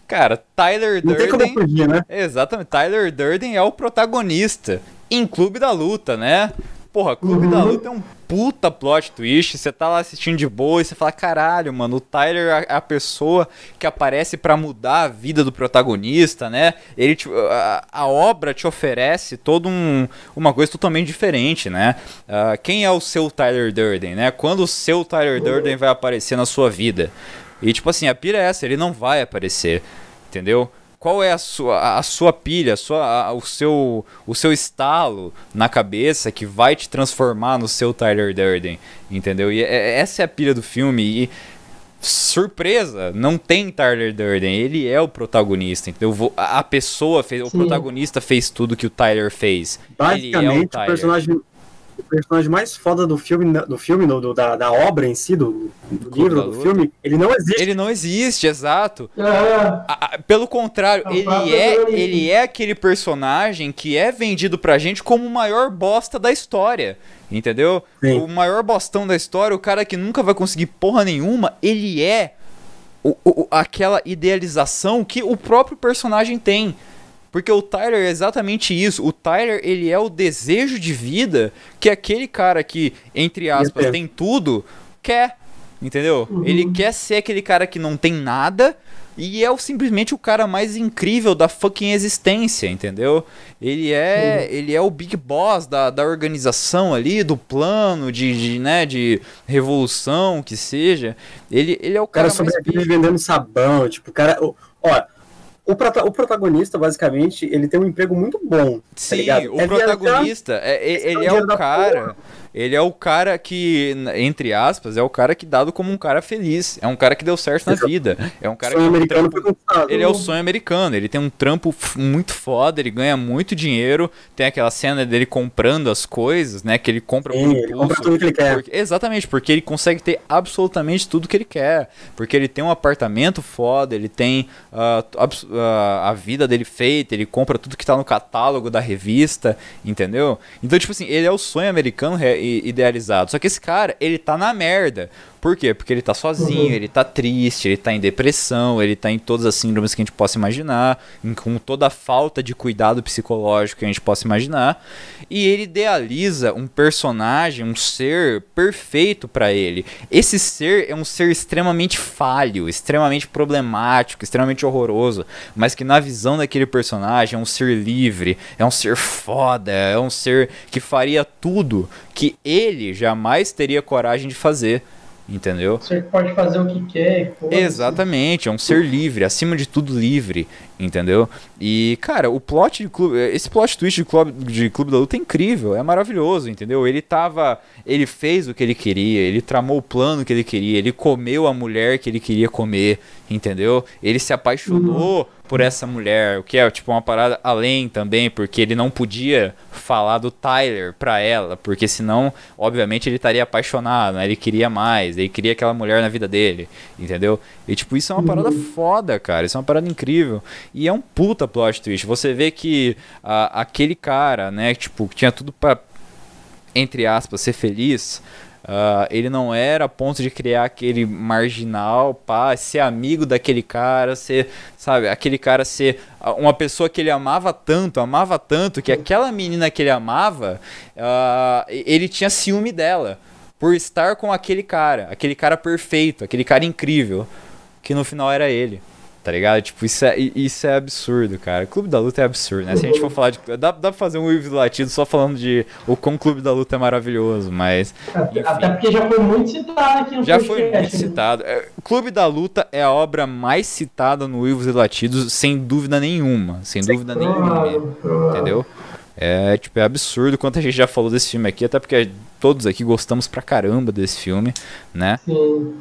Cara, Tyler Não tem como Durden. fugir, né? Exatamente, Tyler Durden é o protagonista em Clube da Luta, né? Porra, Clube da Luta é um puta plot twist. Você tá lá assistindo de boa e você fala: caralho, mano, o Tyler é a pessoa que aparece pra mudar a vida do protagonista, né? Ele te- a, a obra te oferece todo um, uma coisa totalmente diferente, né? Ah, quem é o seu Tyler Durden, né? Quando o seu Tyler Durden vai aparecer na sua vida? E tipo assim, a pira é essa, ele não vai aparecer, entendeu? Qual é a sua, a sua pilha, a sua, a- o, seu, o seu estalo na cabeça que vai te transformar no seu Tyler Durden, entendeu? E é- essa é a pilha do filme e surpresa, não tem Tyler Durden, ele é o protagonista, entendeu? A pessoa fez, o Sim. protagonista fez tudo que o Tyler fez. ele é o Basicamente, o, personagem, o personagem mais foda do filme, do filme do, do- da, da obra em si, do, do livro, do filme, ele não existe. Ele não existe, exato. É, A- a- Pelo contrário, É ele é, ele é aquele personagem que é vendido pra gente como o maior bosta da história. Entendeu? Sim. O maior bostão da história, o cara que nunca vai conseguir porra nenhuma, ele é o- o- aquela idealização que o próprio personagem tem. Porque o Tyler é exatamente isso. O Tyler, ele é o desejo de vida que aquele cara que, entre aspas, tem tudo, quer. Entendeu? Uhum. Ele quer ser aquele cara que não tem nada, E é o, simplesmente o cara mais incrível da fucking existência, entendeu? Ele é, ele é o big boss da, da organização ali, do plano de, de, né, de revolução, que seja. Ele, ele é o cara, cara sobrevive vendendo sabão, tipo, o cara... Ó, o, prota o protagonista, basicamente, ele tem um emprego muito bom. Tá Sim, tá o é protagonista, é, é, ele é o cara. Ele é o cara que, entre aspas, é o cara que dado como um cara feliz. É um cara que deu certo na vida. É um cara sonho que americano trampo... Ele é o sonho americano. Ele tem um trampo muito foda, ele ganha muito dinheiro. Tem aquela cena dele comprando as coisas, né? Que ele compra Sim. Ele compra tudo que ele quer. Porque... exatamente, porque ele consegue ter absolutamente tudo que ele quer. Porque ele tem um apartamento foda, ele tem uh, uh, a vida dele feita, ele compra tudo que tá no catálogo da revista, entendeu? Então, tipo assim, ele é o sonho americano idealizado. Só que esse cara, ele tá na merda. Por quê? Porque ele tá sozinho, uhum. ele tá triste, ele tá em depressão, ele tá em todas as síndromes que a gente possa imaginar, com toda a falta de cuidado psicológico que a gente possa imaginar. E ele idealiza um personagem, um ser perfeito para ele. Esse ser é um ser extremamente falho, extremamente problemático, extremamente horroroso, mas que na visão daquele personagem é um ser livre, é um ser foda, é um ser que faria tudo que ele jamais teria coragem de fazer. Entendeu? Você pode fazer o que quer. Exatamente, é um ser livre, acima de tudo livre, entendeu? E, cara, o plot de clube, esse plot twist de clube, de clube da Luta é incrível, é maravilhoso, entendeu? Ele tava, ele fez o que ele queria, ele tramou o plano que ele queria, ele comeu a mulher que ele queria comer, entendeu? Ele se apaixonou uhum. por essa mulher, o que é tipo uma parada além também, porque ele não podia falar do Tyler pra ela, porque senão, obviamente, ele estaria apaixonado, né? Ele queria mais, ele queria aquela mulher na vida dele, entendeu? E tipo, isso é uma parada uhum. foda, cara, isso é uma parada incrível. E é um puta plot twist. Você vê que a, aquele cara, né, tipo, tinha tudo pra, entre aspas, ser feliz Uh, ele não era a ponto de criar aquele marginal, pá, ser amigo daquele cara, ser, sabe, aquele cara ser uma pessoa que ele amava tanto, amava tanto, que aquela menina que ele amava, uh, ele tinha ciúme dela, por estar com aquele cara, aquele cara perfeito, aquele cara incrível, que no final era ele tá ligado? Tipo, isso é, isso é absurdo, cara. Clube da Luta é absurdo, né? Se a gente for falar de. Dá, dá pra fazer um Ives Latido só falando de o como o Clube da Luta é maravilhoso, mas. Enfim. Até porque já foi muito citado aqui no Já foi muito né? citado. É, Clube da Luta é a obra mais citada no Ives Latidos, sem dúvida nenhuma. Sem dúvida nenhuma. Entendeu? É, tipo, é absurdo quanto a gente já falou desse filme aqui, até porque todos aqui gostamos pra caramba desse filme, né? Sim.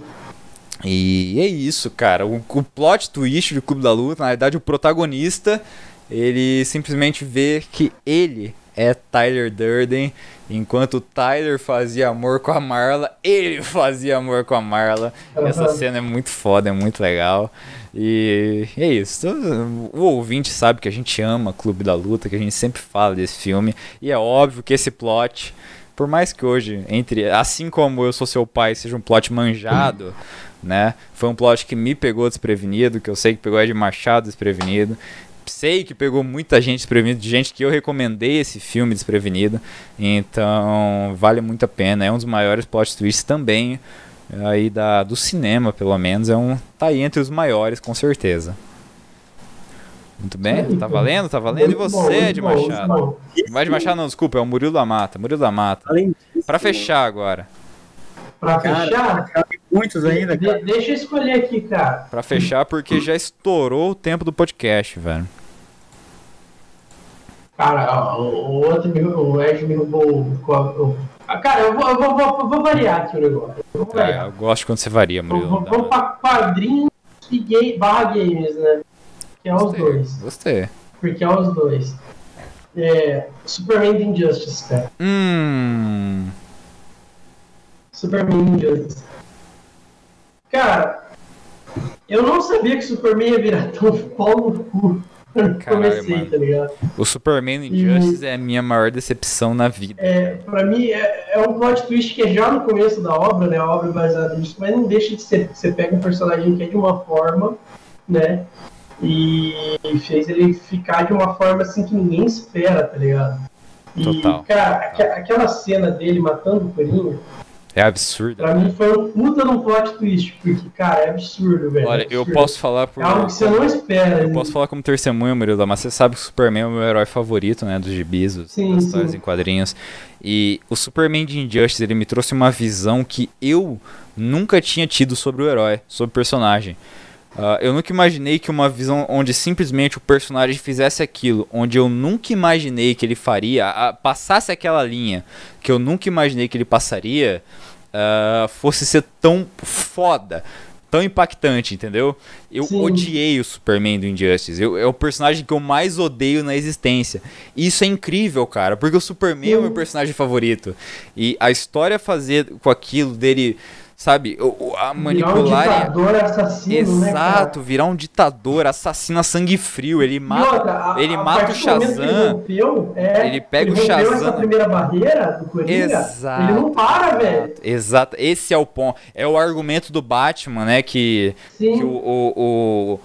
E é isso, cara. O, o plot twist do Clube da Luta, na verdade, o protagonista, ele simplesmente vê que ele é Tyler Durden, enquanto o Tyler fazia amor com a Marla, ele fazia amor com a Marla. Uhum. Essa cena é muito foda, é muito legal. E é isso. O ouvinte sabe que a gente ama Clube da Luta, que a gente sempre fala desse filme. E é óbvio que esse plot, por mais que hoje, entre assim como eu sou seu pai, seja um plot manjado né? Foi um plot que me pegou desprevenido, que eu sei que pegou Ed Machado desprevenido. Sei que pegou muita gente desprevenido, de gente que eu recomendei esse filme desprevenido. Então, vale muito a pena. É um dos maiores plot twists também aí da, do cinema, pelo menos. É um tá aí entre os maiores, com certeza. Muito bem, tá valendo, tá valendo. E você, Ed Machado? Vai de Machado, não, desculpa, é o Murilo da Mata. Murilo da Mata. Para fechar agora. Pra fechar? muitos ainda, cara. deixa eu escolher aqui, cara. Pra fechar, porque já estourou o tempo do podcast, velho. Cara, o, outro, o Ed me roubou o. Cara, eu vou, eu vou, vou, vou variar aqui o negócio. Eu, é, eu gosto quando você varia, Murilo. Vamos pra quadrinhos e gay, barra games, né? Que é os gostei, dois. Gostei. Porque é os dois. É, Superman Injustice, cara. Hum. Superman Injustice. Cara, eu não sabia que Superman ia virar tão pau no cu. Comecei, tá ligado? O Superman Injustice e, é a minha maior decepção na vida. É, pra mim é, é, um plot twist que é já no começo da obra, né? A obra é baseada nisso, mas não deixa de ser. Você pega um personagem que é de uma forma, né? E fez ele ficar de uma forma assim que ninguém espera, tá ligado? E, Total. cara, aquela cena dele matando o Coringa É absurdo. Pra mim foi um puta no plot twist, porque, cara, é absurdo, velho. Olha, é eu posso falar por. É algo que você não espera. Eu posso falar como testemunho, Murilo, mas você sabe que o Superman é o meu herói favorito, né? Dos gibis, dos, sim, das histórias em quadrinhos. E o Superman de Injustice, ele me trouxe uma visão que eu nunca tinha tido sobre o herói, sobre o personagem. Uh, eu nunca imaginei que uma visão onde simplesmente o personagem fizesse aquilo, onde eu nunca imaginei que ele faria, a, passasse aquela linha que eu nunca imaginei que ele passaria, uh, fosse ser tão foda, tão impactante, entendeu? Eu Sim. odiei o Superman do Injustice. Eu, é o personagem que eu mais odeio na existência. E isso é incrível, cara, porque o Superman é o meu Sim. personagem favorito. E a história fazer com aquilo dele, sabe, o- o- a Virar um manipular. ditador assassino, né? Exato, virar um ditador, assassino a sangue frio. Ele mata. outra, a- ele a mata o Shazam. Ele, rompeu, é, Ele pega o rompeu Shazam. essa primeira barreira do Coringa. Exato. Ele não para, velho. Exato, esse é o ponto. É o argumento do Batman, né? Que, Sim. que o. o- o-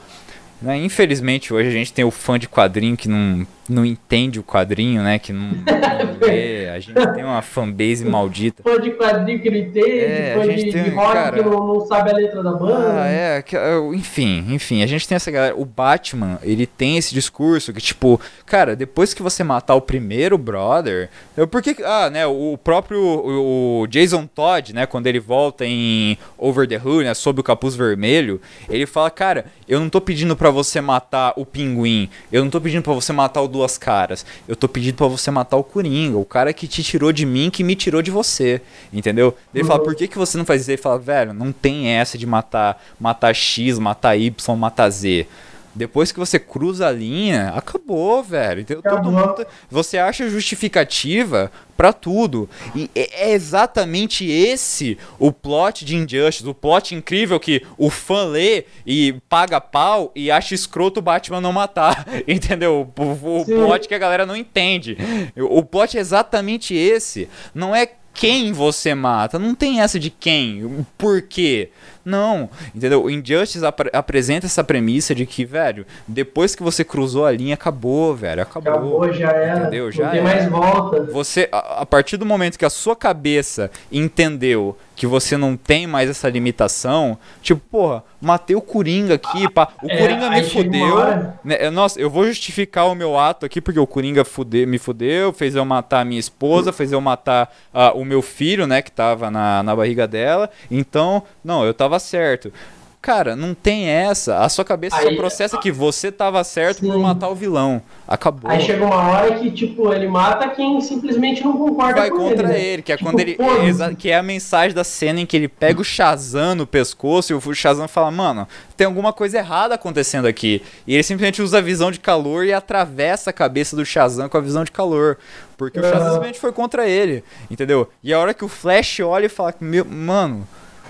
né, infelizmente hoje a gente tem o fã de quadrinho que não, não entende o quadrinho, né? Que não, não lê. A gente tem uma fanbase maldita. Fã de quadrinho que não entende, É, fã de, tem- de rock cara- que não, não sabe a letra da banda. Ah, é, que- é, enfim, enfim, a gente tem essa galera. O Batman, ele tem esse discurso que, tipo, cara, depois que você matar o primeiro brother. Eu, por que. Ah, né, o próprio o, o Jason Todd, né, quando ele volta em Over the Hood, né, sob o capuz vermelho, ele fala, cara, eu não tô pedindo pra você matar o pinguim, eu não tô pedindo pra você matar o Duas Caras, eu tô pedindo pra você matar o Coringa, o cara que te tirou de mim, que me tirou de você, entendeu? Ele fala, Uhum. por que, que você não faz isso? Ele fala, velho, não tem essa de matar, matar X, matar Y, matar Z. Depois que você cruza a linha, acabou, velho. Entendeu? Todo mundo, você acha justificativa pra tudo. E é é exatamente esse o plot de Injustice, o plot incrível que o fã lê e paga pau e acha escroto o Batman não matar. Entendeu? O, o plot que a galera não entende. O plot é exatamente esse. Não é quem você mata. Não tem essa de quem, por quê. Não, entendeu? O Injustice apre- apresenta essa premissa de que, velho, depois que você cruzou a linha, acabou, velho. Acabou. Acabou, já era. Entendeu? Não Já tem era. mais volta. Você, a, a partir do momento que a sua cabeça entendeu que você não tem mais essa limitação, tipo, porra, matei o Coringa aqui, pá. O É, Coringa me fudeu. né, eu- Nossa, eu vou justificar o meu ato aqui porque o Coringa fude, me fudeu, fez eu matar a minha esposa, fez eu matar ah, o meu filho, né, que tava na, na barriga dela. Então, não, eu tava certo. Cara, não tem essa. A sua cabeça só Aí- processa que você tava certo por Sim. matar o vilão. Acabou. Aí chega uma hora que, tipo, ele mata quem simplesmente não concorda vai com contra ele. né? ele, que é Tipo, quando ele. exa- que é a mensagem da cena em que ele pega o Shazam no pescoço e o Shazam fala, mano, tem alguma coisa errada acontecendo aqui. E ele simplesmente usa a visão de calor e atravessa a cabeça do Shazam com a visão de calor. Porque o Shazam simplesmente foi contra ele. Entendeu? E a hora que o Flash olha e fala, meu, mano,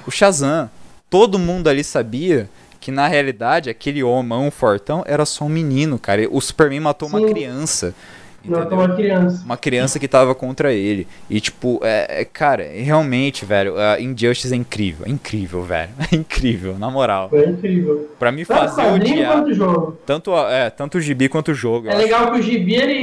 o Shazam, todo mundo ali sabia. Que na realidade aquele homão fortão era só um menino, cara. O Superman matou uma Sim. Criança. Não, Entendeu? uma criança. uma criança que tava contra ele. E, tipo, é, é, cara, realmente, velho, a Injustice é incrível. É incrível, velho. É incrível, na moral. Foi incrível. Pra me Tanto fazer odiar. quanto jogo. Tanto, é, tanto o gibi quanto o jogo. É acho. legal que o Gibi, ele,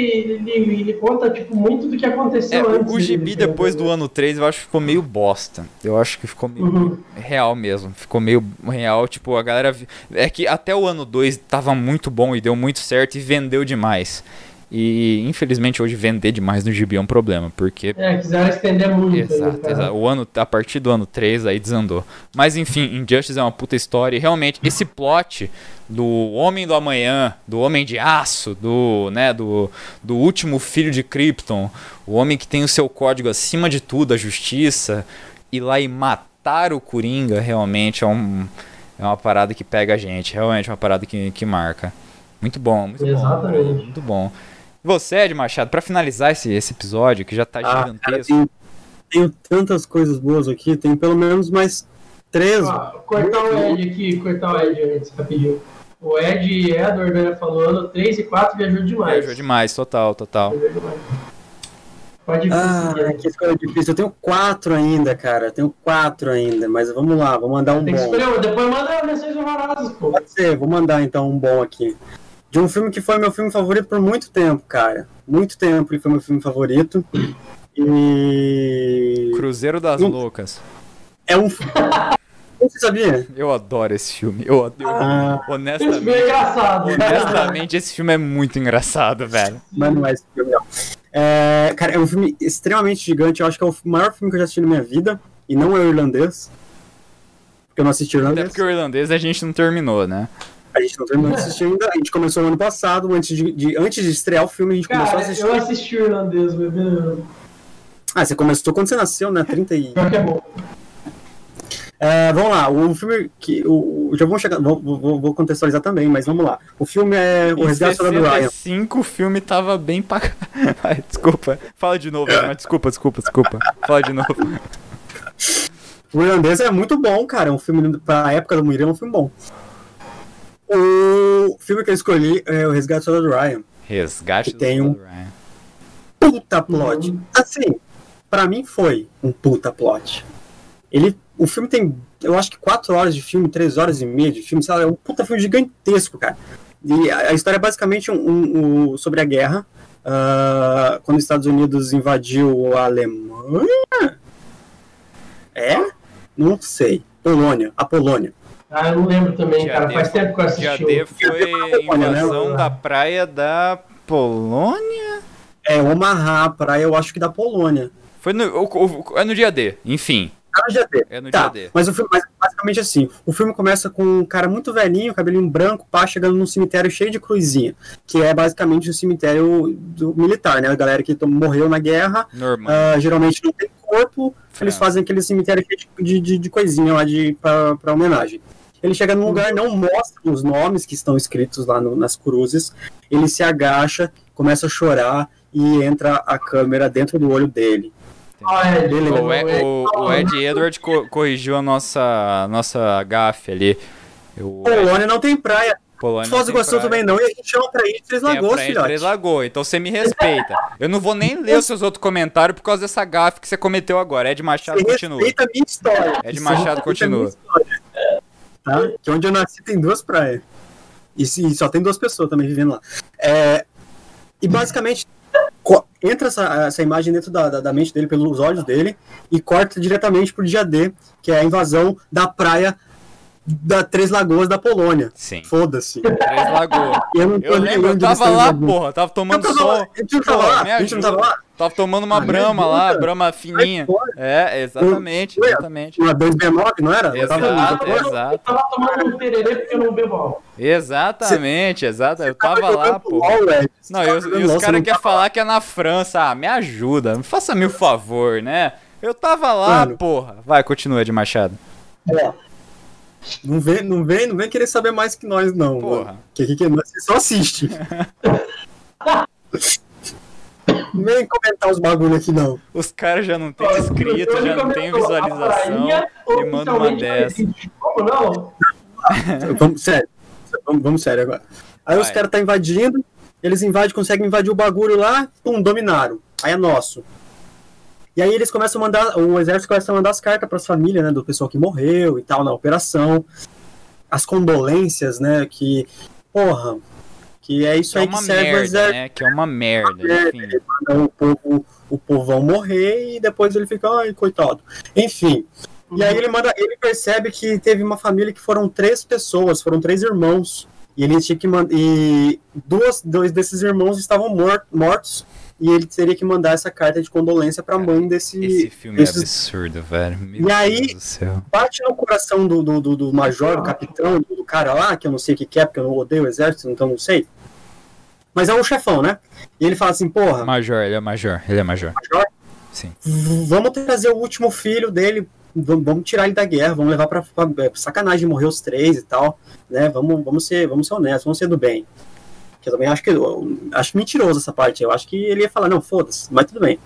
ele, ele conta, tipo, muito do que É, aconteceu o, antes. o gibi depois do entendeu? ano 3 eu acho que ficou meio bosta. Eu acho que ficou meio Uhum. real mesmo. Ficou meio real, tipo, a galera. É que até o ano 2 tava muito bom e deu muito certo e vendeu demais. E infelizmente hoje vender demais no gibi é um problema, porque É, quiseram estender muito. Exato, cara? exato. O ano, a partir do ano 3 aí desandou. Mas enfim, Injustice é uma puta história. E realmente, esse plot do Homem do Amanhã, do Homem de Aço, do, né, do, do último filho de Krypton, o homem que tem o seu código acima de tudo, a justiça, ir lá e matar o Coringa, realmente é, um, é uma parada que pega a gente. Realmente é uma parada que, que marca. Muito bom, muito bom. Exatamente. Muito bom. E você, Ed Machado, pra finalizar esse, esse episódio, que já tá Ah, cara, gigantesco. tem, tenho tantas coisas boas aqui, tem pelo menos mais três. Ó, cortar o Ed aqui, cortar o Ed antes, rapidinho. O Ed e Edward, né, falando, 3 e 4 viajou demais. Viajou demais, total, total. Viajou demais. Pode Ah, seguir. que escolha difícil. Eu tenho quatro ainda, cara. Eu tenho quatro ainda, mas vamos lá, vou mandar um Tem que bom. escolher uma, depois manda menções honrosas, pô. Pode ser, vou mandar então um bom aqui. De um filme que foi meu filme favorito por muito tempo, cara. Muito tempo ele foi meu filme favorito. E. Cruzeiro das Não. Loucas. É um. Você sabia? Eu adoro esse filme. Eu, eu Ah, Esse filme é honestamente, engraçado. honestamente, esse filme é muito engraçado, velho. mas não é esse filme, não. É, cara, é um filme extremamente gigante. Eu acho que é o maior filme que eu já assisti na minha vida. E não é o irlandês. Porque eu não assisti o Até irlandês. porque o irlandês a gente não terminou, né? A gente não terminou de assistir ainda. A gente começou no ano passado. Antes de, de- antes de estrear o filme, a gente começou a Cara, assistir. eu assisti o irlandês, bebê. Ah, você começou quando você nasceu, né? 30 e. Pior que é bom. É, vamos lá, o filme que. O, já vamos chegar. Vou, vou, vou contextualizar também, mas vamos lá. O filme é O Resgate do Ryan. 65 o filme tava bem pra... Ai, desculpa. Fala de novo, mas desculpa, desculpa, desculpa. Fala de novo. O irlandês é muito bom, cara. É um filme pra época do Muriel, é um filme bom. O filme que eu escolhi é O Resgate do Soldado Ryan. Resgate Que tem um- Ryan. Puta plot. Assim, pra mim foi um puta plot. Ele. O filme tem, eu acho que 4 horas de filme, 3 horas e meia de filme, sabe? É um puta filme gigantesco, cara. E a, a história é basicamente um, um- um- sobre a guerra. ah, quando os Estados Unidos invadiu a Alemanha. É? Não sei. Polônia. A Polônia. Ah, eu não lembro também, Dia cara. D Faz tempo que eu assisti. Dia o- D foi né? invasão da praia da Polônia? É Omaha, a praia, eu acho que da Polônia. Foi no, o- o- é no dia D, enfim. Ah, no dia D. É no Tá, dia D. mas o filme, mas basicamente assim, o filme começa com um cara muito velhinho, cabelinho branco, pá, chegando num cemitério cheio de cruzinha, que é basicamente o cemitério do militar, né? A galera que morreu na guerra, ah, geralmente não tem corpo, eles fazem aquele cemitério cheio de, de, de coisinha lá de, pra, pra homenagem. Ele chega num lugar, não mostra os nomes que estão escritos lá no- nas cruzes, ele se agacha, começa a chorar e entra a câmera dentro do olho dele. Ah, é. O, E- o- o Ed Edward co- corrigiu a nossa, nossa gafe ali. O Polônia não tem praia, Polônia Foz do Iguaçu praia. também não, e a gente chama pra ir de Três Lagoas, praia de filhote. Três Lagoas, então você me respeita. Eu não vou nem ler os seus outros comentários por causa dessa gafe que você cometeu agora. Ed Machado Você continua. respeita a minha história. Ed Machado continua. minha história. Tá? Que onde eu nasci tem duas praias. E, e só tem duas pessoas também vivendo lá. É, e basicamente, entra essa, essa imagem dentro da, da, da mente dele, pelos olhos dele, e corta diretamente pro dia D, que é a invasão da praia da Três Lagoas da Polônia. Sim. Foda-se. Três Lagoas. Eu, não tô Eu lembro, eu tava lá, Lagoas. porra. Tava Eu tomando tava sol. a gente não tava lá, a gente não tava lá. Tava tomando uma Ah, brama lá, brama fininha. É, exatamente, Ué, exatamente. Uma 269, não era? Eu tava lá. Exato, Eu exato. tava tomando um tererê porque eu não bebo álcool. Exatamente, exato. Eu tava lá, pô. Não, tava e os, caras querem falar que é na França. Ah, me ajuda. Me faça-me o favor, né? Eu tava lá, porra. Vai, continua, de Machado. Ó, Não vem, não vem, não vem querer saber mais que nós, não. Porra. mano. Que, que, que, você só assiste. não vem comentar os bagulho aqui, não. Os caras já não tem inscrito, já não tem visualização. E manda uma dessa. Como não? vamos, sério. Vamos, vamos sério agora. Aí os Vai. caras tá invadindo, eles invadem, conseguem invadir o bagulho lá, pum, dominaram. Aí é nosso. E aí eles começam a mandar, o exército começa a mandar as cartas para as famílias, né, do pessoal que morreu e tal na operação. As condolências, né, que, porra, que é isso Que é aí que uma serve o merda, exército. né? Que é uma merda, merda. enfim. O povo, o povão morrer e depois ele fica, ai, coitado. Enfim. E aí ele manda, ele percebe que teve uma família que foram três pessoas, foram três irmãos. E ele tinha que mandar. E duas, dois desses irmãos estavam mor mortos. E ele teria que mandar essa carta de condolência pra mãe desse. Esse filme é desses- absurdo, velho. Meu E aí- Deus do céu. Bate no coração do, do, do, do major, do capitão, do, cara lá, que eu não sei o que, que é, porque eu não odeio o exército, então não sei. Mas é um chefão, né? E ele fala assim, porra, Major, ele é major, ele é major. major, Sim. Vamos trazer o último filho dele, vamos, vamos tirar ele da guerra, vamos levar pra, pra é, sacanagem morrer os três e tal, né? Vamos, vamos ser, vamos ser honestos, vamos ser do bem. Que eu também acho que eu acho mentiroso essa parte. Eu acho que ele ia falar, não, foda-se, mas tudo bem.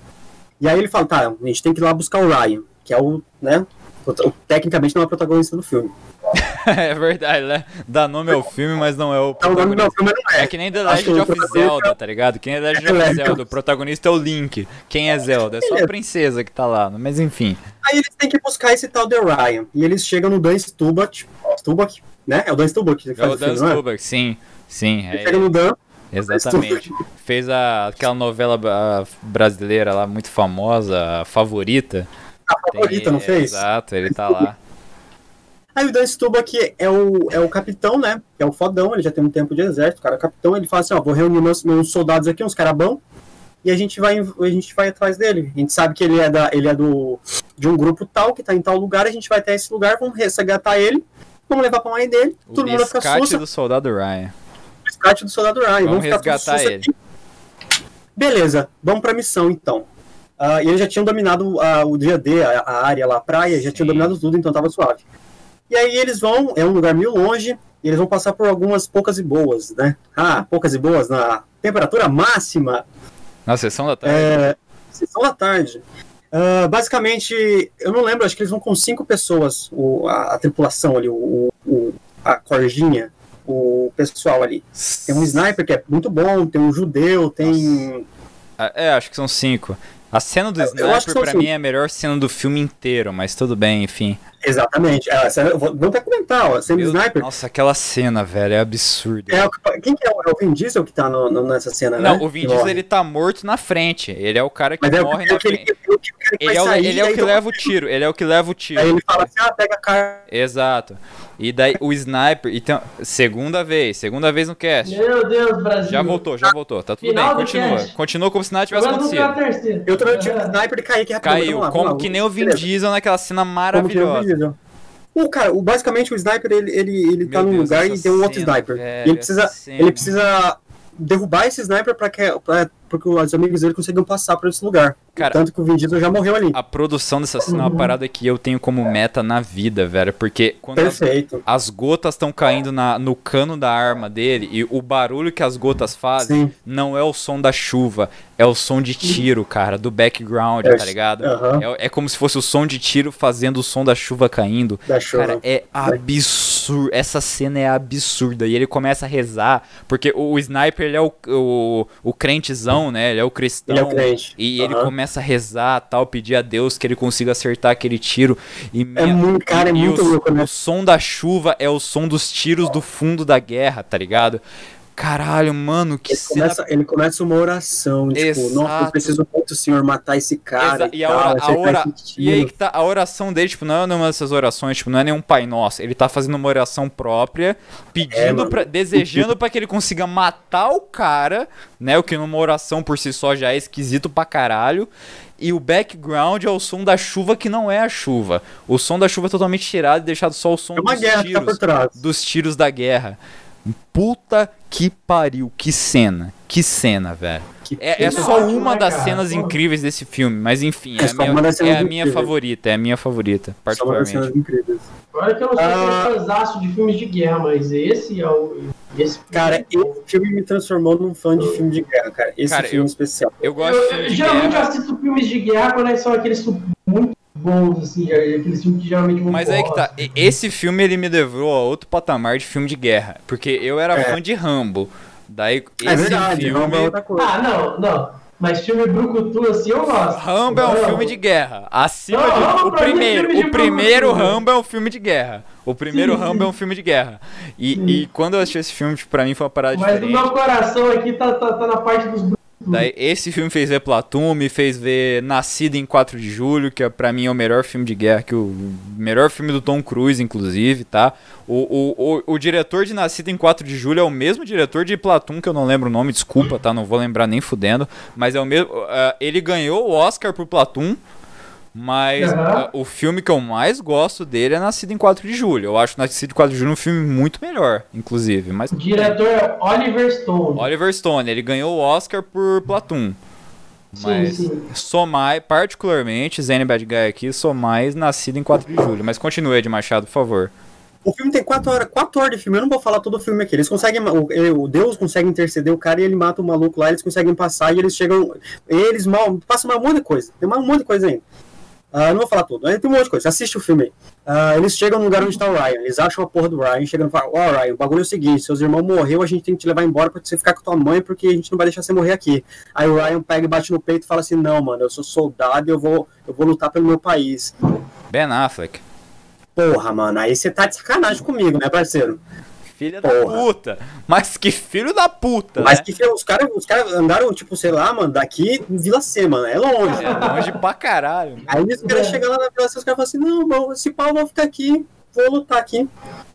E aí ele fala, tá, a gente tem que ir lá buscar o Ryan, que é o, né? o- o- tecnicamente não é o protagonista do filme. é verdade, né? Dá nome ao filme, mas não é o o protagonista. filme não é. É que nem The Legend o of Zelda, tá ligado? Quem é The Legend É, of é. Zelda? O protagonista é o Link. Quem é Zelda? É só a princesa que tá lá, mas enfim. Aí eles têm que buscar esse tal de Ryan. E eles chegam no Dan Stubach, Stubach, né? É o Dan Stubach que É faz o o filme, Dan não é? Stubach, sim. Sim, é chega no Dan, Exatamente. Fez a, aquela novela a, brasileira lá muito famosa, a Favorita. A Favorita, Tem, não fez? Exato, ele tá lá. Aí o Dan aqui é o, é o capitão, né? É o fodão, ele já tem um tempo de exército, o cara é capitão. Ele fala assim: ó, vou reunir meus, meus soldados aqui, uns caras bons, e a gente vai a gente vai atrás dele. A gente sabe que ele é da ele é do de um grupo tal que tá em tal lugar, a gente vai até esse lugar, vamos resgatar ele, vamos levar pra mãe dele, o todo mundo vai ficar sussa. do soldado Ryan. Resgate do soldado Ryan, vamos, vamos resgatar ele. Aqui. Beleza, vamos pra missão então. Uh, e eles já tinham dominado uh, o dia D, a, a, área lá, a praia, já Sim. tinham dominado tudo, então tava suave. E aí eles vão, é um lugar meio longe, e eles vão passar por algumas poucas e boas, né? Ah, poucas e boas na temperatura máxima na sessão da tarde? É, sessão da tarde. Uh, basicamente, eu não lembro, acho que eles vão com cinco pessoas, o, a, a tripulação ali, o, o, a corjinha, o pessoal ali. Tem um sniper que é muito bom, tem um judeu, tem. Nossa. É, acho que são cinco. A cena do Sniper, pra cinco. mim, é a melhor cena do filme inteiro, mas tudo bem, enfim. Exatamente. É, vamos até comentar, ó, cena do Sniper. Nossa, aquela cena, velho, é absurda. É, quem que é, é o Vin Diesel que tá no, no, nessa cena, Não, né? o Vin Diesel, ele tá morto na frente. Ele é o cara que mas morre é, na frente. Ele, é o, ele é o que leva o tiro, ele é o que leva o tiro. Aí ele fala assim, ah, pega a cara. Exato. E daí o sniper. Então, segunda vez, segunda vez no cast. Meu Deus, Brasil. Já voltou, já voltou. Tá tudo Final bem, continua. Cast. Continua como se nada tivesse acontecido. Eu também tinha o sniper de cair que Caiu, lá, como que nem o Vin Diesel naquela cena maravilhosa. O cara, o, basicamente o sniper ele, ele, ele tá num lugar e tem um outro sniper. Velho, ele precisa, ele precisa derrubar esse sniper pra que, pra, porque os amigos dele conseguiam passar por esse lugar. Cara, Tanto que o Vin Diesel já morreu ali. A produção dessa cena é uma parada que eu tenho como meta na vida, velho. Porque quando as, as, gotas estão caindo na, no cano da arma dele e o barulho que as gotas fazem Sim. não é o som da chuva, é o som de tiro, cara, do background, é, tá ligado? É, é, como se fosse o som de tiro fazendo o som da chuva caindo. Da chuva. Cara, é absurdo. Essa cena é absurda. E ele começa a rezar, porque o, o sniper, ele é o, o, o crentezão, né? Ele é o cristão. Ele é o crente. E uhum. ele começa a rezar, tal, pedir a Deus que ele consiga acertar aquele tiro. E é muito, cara, é muito o, louco, né? O som da chuva é o som dos tiros do fundo da guerra, tá ligado? Caralho, mano, que ele cena... começa, ele começa uma oração, tipo, Exato. nossa, eu preciso muito, Senhor, matar esse cara. E, e, a, ora, a, ora... e aí que tá, a oração dele, tipo, não é nenhuma dessas orações, tipo, não é nenhum Pai Nosso. Ele tá fazendo uma oração própria, pedindo, é, pra, desejando para que ele consiga matar o cara, né? O que numa oração por si só já é esquisito pra caralho. E o background é o som da chuva que não é a chuva. O som da chuva é totalmente tirado e deixado só o som é dos, tá tiros, tá dos tiros da guerra. Puta que pariu, que cena, que cena, velho. É, é, só uma das cenas incríveis desse filme, mas enfim, é, é a minha, é a minha favorita, é a minha favorita, particularmente. Olha que eu não sou ah, de filmes de guerra, mas esse é o. Esse cara, esse filme me transformou num fã de filme de guerra, cara. Esse cara, filme eu, especial. Eu gosto eu, eu, geralmente guerra. assisto filmes de guerra quando são aqueles bons, assim, é aqueles filmes que geralmente vão Mas aí que tá, esse filme ele me levou a outro patamar de filme de guerra, porque eu era é. fã de Rambo. Daí é esse verdade, filme... Rambo é outra coisa. Ah, não, não. Mas filme brucutu assim eu gosto. Rambo é um não. filme de guerra. Acima não, de... O primeiro, é o primeiro Rambo é um filme de guerra. O primeiro sim, Rambo é um filme de guerra. E, e quando eu assisti esse filme, tipo, pra mim foi uma parada Mas diferente. Mas o meu coração aqui tá, tá, tá na parte dos Daí, esse filme fez ver Platoon, me fez ver Nascido em 4 de Julho, que é, pra mim é o melhor filme de guerra, que o melhor filme do Tom Cruise, inclusive, tá? O, o, o, o diretor de Nascido em 4 de Julho é o mesmo diretor de Platoon, que eu não lembro o nome, desculpa, tá? Não vou lembrar nem fudendo, mas é o mesmo. Uh, ele ganhou o Oscar por Platoon. Mas uhum. uh, o filme que eu mais gosto dele é Nascido em 4 de Julho. Eu acho Nascido em 4 de Julho um filme muito melhor, inclusive. Mas... O diretor é Oliver Stone. Oliver Stone, ele ganhou o Oscar por Platoon. Mas sim, sim. sou mais, particularmente, Zane Bad Guy aqui, sou mais Nascido em 4 de Julho. Mas continue, Ed Machado, por favor. O filme tem 4 horas, quatro horas de filme, eu não vou falar todo o filme aqui. Eles conseguem, o, o Deus consegue interceder o cara e ele mata o maluco lá, eles conseguem passar e eles chegam. Eles mal. Passam mais um monte de coisa. Tem mais um monte de coisa ainda. Uh, não vou falar tudo, tem um monte de coisa. Assiste o filme aí. Uh, eles chegam no lugar onde tá o Ryan. Eles acham a porra do Ryan. Chegam e falam: Ó, oh, Ryan, o bagulho é o seguinte: seus irmãos morreu, a gente tem que te levar embora pra você ficar com tua mãe, porque a gente não vai deixar você morrer aqui. Aí o Ryan pega e bate no peito e fala assim: Não, mano, eu sou soldado e eu vou, eu vou lutar pelo meu país. Ben Affleck. Porra, mano, aí você tá de sacanagem comigo, né, parceiro? Filha da puta. Mas que filho da puta. Mas né? que filho, os caras os cara andaram, tipo, sei lá, mano, daqui em Vila C, mano. É longe. É longe pra caralho. Aí os caras chegam lá na Vila C, os caras falam assim: não, mano, esse pau vou ficar aqui, vou lutar aqui.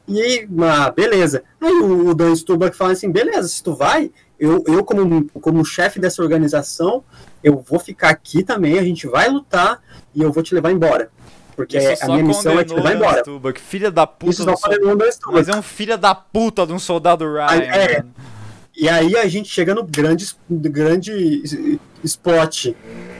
E aí, ah, beleza. Aí o, o Dan Stubach fala assim: beleza, se tu vai, eu, eu como, como chefe dessa organização, eu vou ficar aqui também, a gente vai lutar e eu vou te levar embora. Porque Isso a só minha missão é te levar condenou embora. Stubach, filha da puta Isso do só soldado. condenou o Dan Stubach. Mas é um filho da puta de um soldado Ryan, é. mano. E aí a gente chega no grande, grande spot.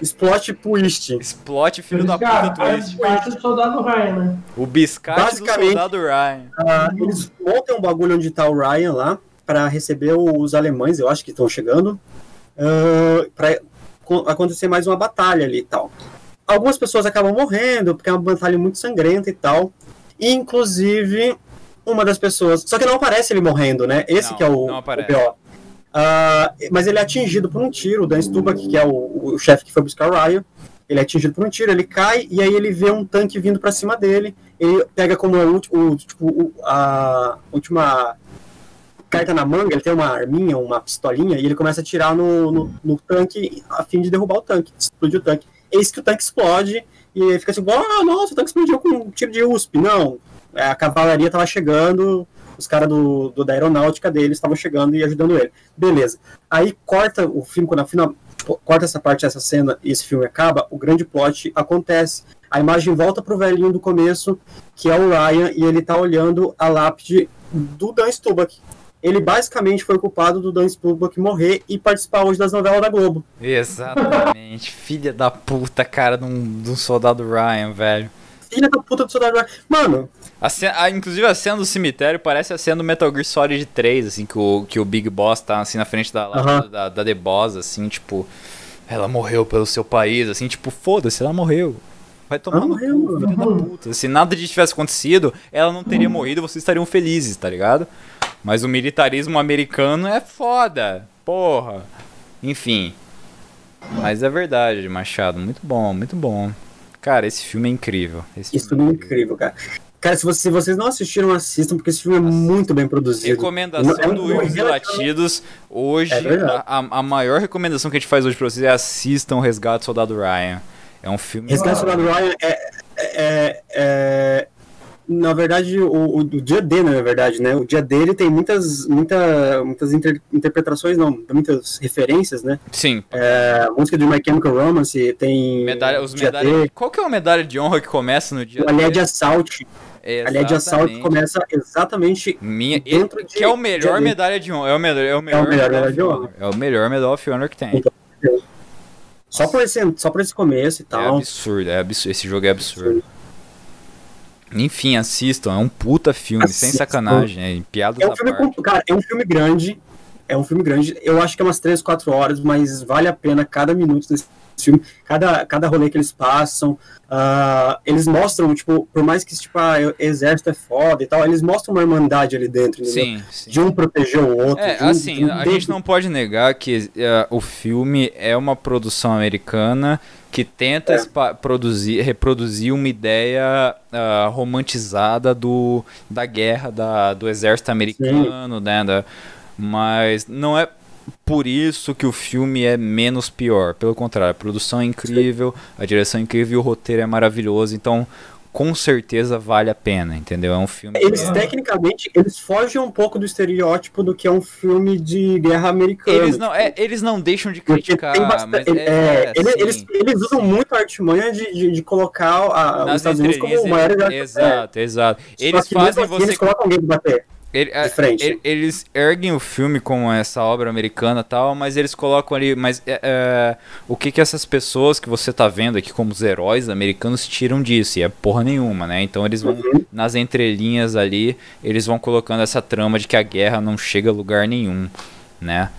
Spot twist. Explode, filho da puta twist. faz parte do soldado Ryan, né? O biscate do soldado Ryan. Ah, eles montam um bagulho onde tá o Ryan lá para receber os alemães, eu acho que estão chegando, para acontecer mais uma batalha ali e tal. Algumas pessoas acabam morrendo porque é uma batalha muito sangrenta e tal. E, inclusive uma das pessoas, só que não aparece ele morrendo, né? Esse Não, que é o, o pior. Ah, mas ele é atingido por um tiro, o Dan Stubach, que é o, o chefe que foi buscar o Ryan, ele é atingido por um tiro, ele cai e aí ele vê um tanque vindo pra cima dele. Ele pega como a, ulti- o, tipo, a última carta na manga, ele tem uma arminha, uma pistolinha, e ele começa a atirar no, no, no tanque a fim de derrubar o tanque, de explodir o tanque. Eis que o tanque explode e fica assim, ah, nossa, o tanque explodiu com um tiro de USP. Não, é, a cavalaria tava chegando, os caras do, do- da aeronáutica dele estavam chegando e ajudando ele. Beleza. Aí corta o filme, quando a final, corta essa parte, essa cena e esse filme acaba, o grande plot acontece. A imagem volta pro velhinho do começo, que é o Ryan, e ele tá olhando a lápide do Dan Stubach. Ele basicamente foi culpado do Dan Stubach morrer e participar hoje das novelas da Globo. Exatamente. filha da puta, cara, de um, de um soldado Ryan, velho. Filha da puta do soldado Ryan. Mano, A cena- a- inclusive a cena do cemitério parece a cena do Metal Gear Solid 3, assim, que o, que o Big Boss tá assim na frente da, lá, Aham. da, da The Boss, assim, tipo, ela morreu pelo seu país, assim, tipo, foda-se, ela morreu. Vai tomar Ela no morreu, cu, filha da puta. Se nada disso tivesse acontecido, ela não teria morrido, vocês estariam felizes, tá ligado? Mas o militarismo americano é foda, porra. Enfim. Mas é verdade, Machado, muito bom, muito bom. Cara, esse filme é incrível. Esse isso filme é incrível, cara. Cara, se vocês, se vocês não assistiram, assistam, porque esse filme é muito bem produzido. Recomendação É um do Uivos e Latidos. Hoje, É a, a- maior recomendação que a gente faz hoje pra vocês é assistam Resgate do Soldado Ryan. É um filme. Resgate do Soldado Ryan é, é, é- na verdade, o, o, o dia D, na verdade, né? O dia dele tem muitas, muita, muitas inter- interpretações, não, muitas referências, né? Sim. É, a música de My Chemical Romance tem Medalha, os dia medalhas. D, Qual que é a medalha de honra que começa no dia o Alé D? de Assault. Alé de Exatamente. começa exatamente Minha, dentro de- que é o melhor de- medalha de honra. É o melhor, é o melhor, melhor Medal medalha of de Honor. É o melhor Medal of Honor que tem. só por esse, só por esse começo e É tal. absurdo, é absurdo. Esse jogo é absurdo. Enfim, assistam. É um puta filme, sem Assistam. sacanagem. É, piadas É um filme, parte. cara, é um filme grande. É um filme grande. Eu acho que é umas 3, 4 horas, mas vale a pena cada minuto desse filme, cada, cada rolê que eles passam. Ah, eles mostram, tipo, por mais que tipo, ah, exército é foda e tal, eles mostram uma irmandade ali dentro? Sim, sim. De um proteger o outro. É, um- assim, um a dentro- gente não pode negar que eh, o filme é uma produção americana que tenta É. produzir, reproduzir uma ideia ah, romantizada do, da guerra da, do exército americano, né? da- mas não é por isso que o filme é menos pior. Pelo contrário, a produção é incrível, a direção é incrível e o roteiro é maravilhoso. Então, com certeza vale a pena, entendeu? É um filme. Eles, que- tecnicamente, eles fogem um pouco do estereótipo do que é um filme de guerra americana. Eles não, é, eles não deixam de criticar, bastante. mas é, é, ele- sim, eles, eles usam sim. muito a artimanha de, de, de colocar a, os Estados Unidos como entrelinhas. o maior eles- exército. É, Exato, exato. Eles fazem assim, você. Eles colocam alguém bater. Ele- de frente. ele- eles erguem o filme como essa obra americana e tal, mas eles colocam ali. Mas é, é, o que que essas pessoas que você tá vendo aqui como os heróis americanos tiram disso? E é porra nenhuma, né? Então eles vão Uhum. nas entrelinhas ali, eles vão colocando essa trama de que a guerra não chega a lugar nenhum, né?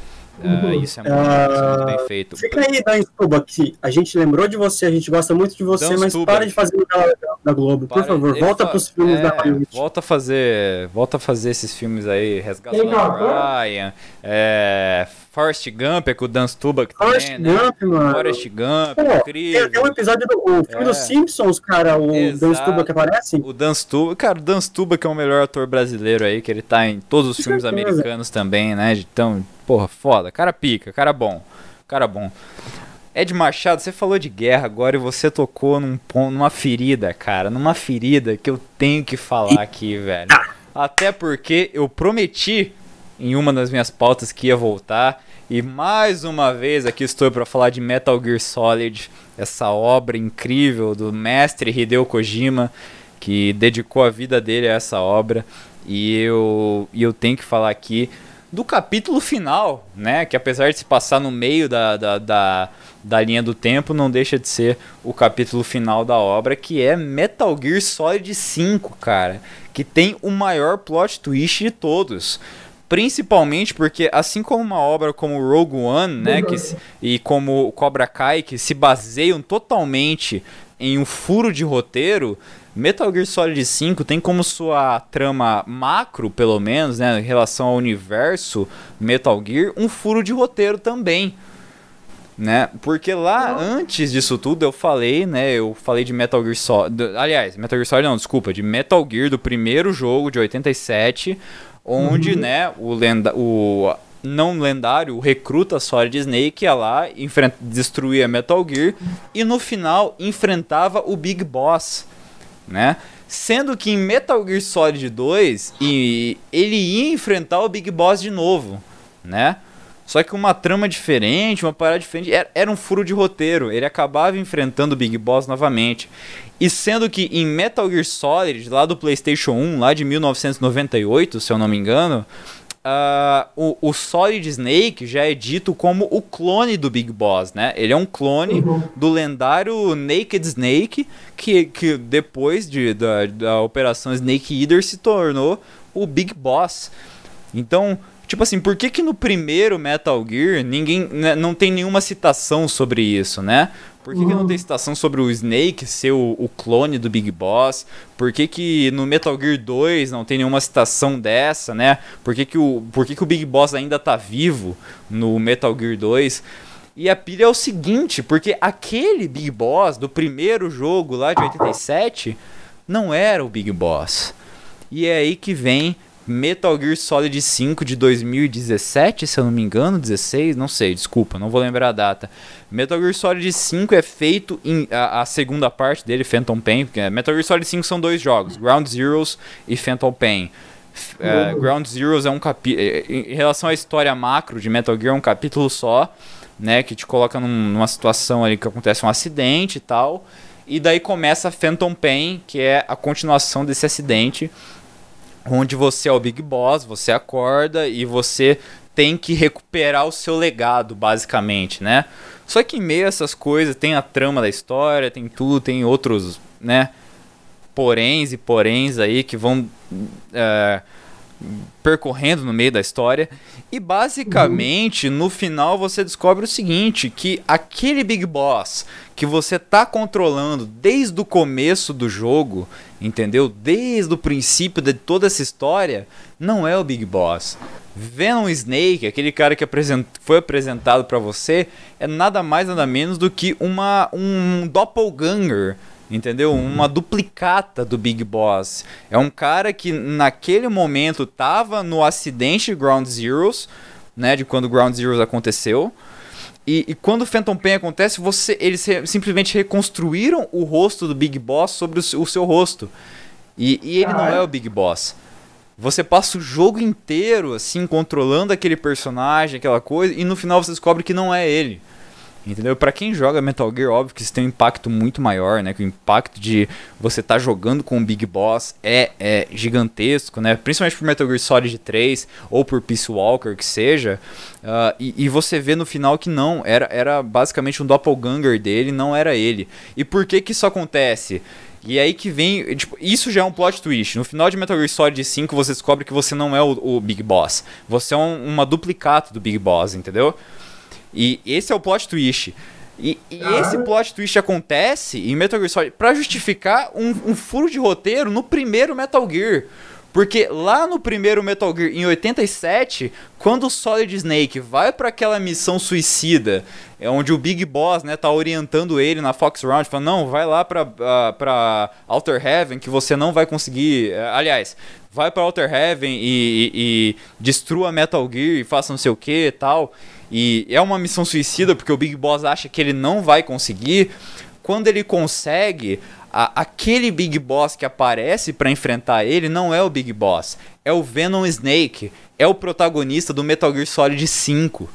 É, isso, é muito, isso é muito bem feito. Fica aí, Dan Stubach. A gente lembrou de você, a gente gosta muito de você, Dan mas Stubach. para de fazer novela da Globo, por Para- favor. ele Volta fa- pros filmes é, da Hollywood. Volta a fazer. Volta a fazer esses filmes aí, Resgate Tem do calma. Ryan, é, Forrest Gump é com o Dan Stubach Forrest também, né? Gump, mano. Forrest Gump, Pô, incrível. tem, tem um episódio do o filme É. dos Simpsons, cara, o Exato. Dan Stubach que aparece. O Dan Stubach, cara, o Dan Stubach é o melhor ator brasileiro aí, que ele tá em todos os Com filmes certeza. americanos também, né? Então, porra, foda. Cara pica, cara bom. Cara bom. Ed Machado, você falou de guerra agora e você tocou num numa ferida, cara. Numa ferida que eu tenho que falar aqui, velho. Até porque eu prometi em uma das minhas pautas que ia voltar. E mais uma vez aqui estou para falar de Metal Gear Solid, essa obra incrível do mestre Hideo Kojima, que dedicou a vida dele a essa obra. E eu, e eu tenho que falar aqui do capítulo final, né? Que apesar de se passar no meio da, da, da, da linha do tempo, não deixa de ser o capítulo final da obra, que é Metal Gear Solid 5, cara. Que tem o maior plot twist de todos. Principalmente porque, assim como uma obra como Rogue One, né, que e como Cobra Kai, que se baseiam totalmente em um furo de roteiro, Metal Gear Solid 5 tem como sua trama macro, pelo menos, né, em relação ao universo Metal Gear, um furo de roteiro também. Né? Porque lá, antes disso tudo, eu falei, né? Eu falei de Metal Gear Solid. Aliás, Metal Gear Solid não, desculpa, de Metal Gear do primeiro jogo de 87, onde, né, o, lenda o não lendário, o recruta Solid Snake ia lá, destruía Metal Gear e no final enfrentava o Big Boss, né? Sendo que em Metal Gear Solid 2, e ele ia enfrentar o Big Boss de novo, né? Só que uma trama diferente, uma parada diferente, era, era um furo de roteiro. Ele acabava enfrentando o Big Boss novamente. E sendo que em Metal Gear Solid, lá do PlayStation 1, lá de 1998, se eu não me engano, ah, o, o Solid Snake já é dito como o clone do Big Boss, né? Ele é um clone Uhum. do lendário Naked Snake, que, que depois de, da, da operação Snake Eater se tornou o Big Boss. Então, tipo assim, por que que no primeiro Metal Gear ninguém né, não tem nenhuma citação sobre isso, né? Por que, que não tem citação sobre o Snake ser o, o clone do Big Boss? Por que, que no Metal Gear 2 não tem nenhuma citação dessa, né? Por que, que, o, por que, que o Big Boss ainda tá vivo no Metal Gear 2? E a pilha é o seguinte, porque aquele Big Boss do primeiro jogo lá de 87 não era o Big Boss. E é aí que vem Metal Gear Solid 5 de 2017, se eu não me engano, 16, não sei, desculpa, não vou lembrar a data. Metal Gear Solid 5 é feito em a, a segunda parte dele, Phantom Pain, porque é, Metal Gear Solid 5 são dois jogos, Ground Zeroes e Phantom Pain. É, Ground Zeroes é um capítulo. Em relação à história macro de Metal Gear, é um capítulo só, né? Que te coloca num- numa situação ali que acontece um acidente e tal. E daí começa Phantom Pain, que é a continuação desse acidente onde você é o Big Boss, você acorda e você tem que recuperar o seu legado, basicamente, né? Só que em meio a essas coisas tem a trama da história, tem tudo, tem outros, né? Poréns e poréns aí que vão é, percorrendo no meio da história. E basicamente, no final você descobre o seguinte, que aquele Big Boss que você tá controlando desde o começo do jogo, entendeu? Desde o princípio de toda essa história, não é o Big Boss. Venom Snake, aquele cara que apresent... foi apresentado pra você, é nada mais nada menos do que uma um doppelganger entendeu? Uma duplicata do Big Boss. É um cara que naquele momento tava no acidente de Ground Zeroes, né, de quando Ground Zeroes aconteceu. E, e quando o Phantom Pain acontece, você, eles re- simplesmente reconstruíram o rosto do Big Boss sobre o, seu- o seu rosto. E, e ele não é o Big Boss. Você passa o jogo inteiro, assim, controlando aquele personagem, aquela coisa, e no final você descobre que não é ele. Entendeu? Pra quem joga Metal Gear, óbvio que isso tem um impacto muito maior, né? Que o impacto de você estar jogando com o Big Boss é, é gigantesco, né? Principalmente por Metal Gear Solid 3 ou por Peace Walker, que seja. Ah, e, e você vê no final que não, era, era basicamente um doppelganger dele, não era ele. E por que que isso acontece? E aí que vem. Tipo, isso já é um plot twist. No final de Metal Gear Solid 5, você descobre que você não é o, o Big Boss. Você é um, uma duplicata do Big Boss, entendeu? E esse é o plot twist. E, e esse plot twist acontece em Metal Gear Solid pra justificar um, um furo de roteiro no primeiro Metal Gear. Porque lá no primeiro Metal Gear, em 87, quando o Solid Snake vai para aquela missão suicida, é onde o Big Boss, né, tá orientando ele na Fox Round, falando, não, vai lá pra, uh, pra Outer Heaven que você não vai conseguir... Uh, aliás, vai pra Outer Heaven e, e, e destrua Metal Gear e faça não sei o que e tal. E é uma missão suicida porque o Big Boss acha que ele não vai conseguir. Quando ele consegue, a, aquele Big Boss que aparece para enfrentar ele não é o Big Boss, é o Venom Snake, é o protagonista do Metal Gear Solid 5.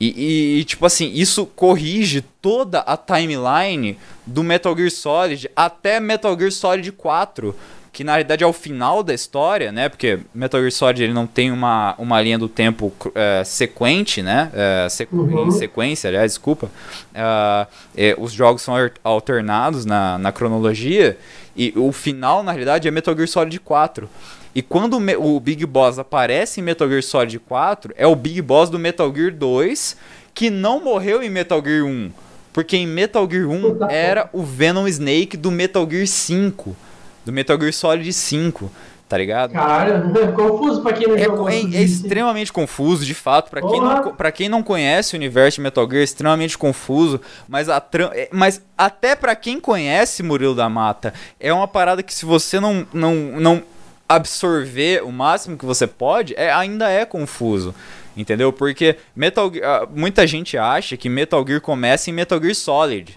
E, e, tipo assim, isso corrige toda a timeline do Metal Gear Solid até Metal Gear Solid 4 que na realidade é o final da história, né? Porque Metal Gear Solid ele não tem uma, uma linha do tempo é, sequente, né? É, sequ uhum. Em sequência, aliás, desculpa. Uh, é, os jogos são alternados na, na cronologia e o final, na realidade, é Metal Gear Solid 4. E quando o, o Big Boss aparece em Metal Gear Solid 4, é o Big Boss do Metal Gear 2 que não morreu em Metal Gear 1. Porque em Metal Gear 1 era o Venom Snake do Metal Gear 5 do Metal Gear Solid 5, tá ligado? Caralho, é confuso pra quem não é, jogou. É, é extremamente confuso, de fato. Pra quem, não, pra quem não conhece o universo de Metal Gear, é extremamente confuso. Mas, a é, mas até pra quem conhece Murilo da Mata, é uma parada que se você não, não, não absorver o máximo que você pode, é, ainda é confuso. Entendeu? Porque Metal Gear, muita gente acha que Metal Gear começa em Metal Gear Solid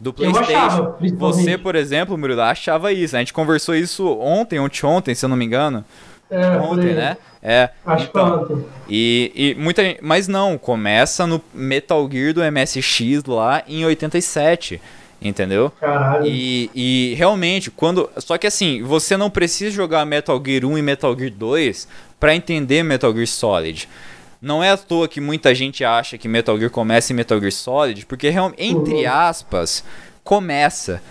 do PlayStation. Achava, Você, por exemplo, Murilo, achava isso. A gente conversou isso ontem, ontem, ontem, se eu não me engano. É, ontem, né? É. Acho então, que ontem. E, e muita gente, mas não, começa no Metal Gear do MSX lá em 87 entendeu? Caralho. E, e realmente, quando. Só que assim, você não precisa jogar Metal Gear 1 e Metal Gear 2 para entender Metal Gear Solid. Não é à toa que muita gente acha que Metal Gear começa em Metal Gear Solid, porque entre uhum. aspas, começa.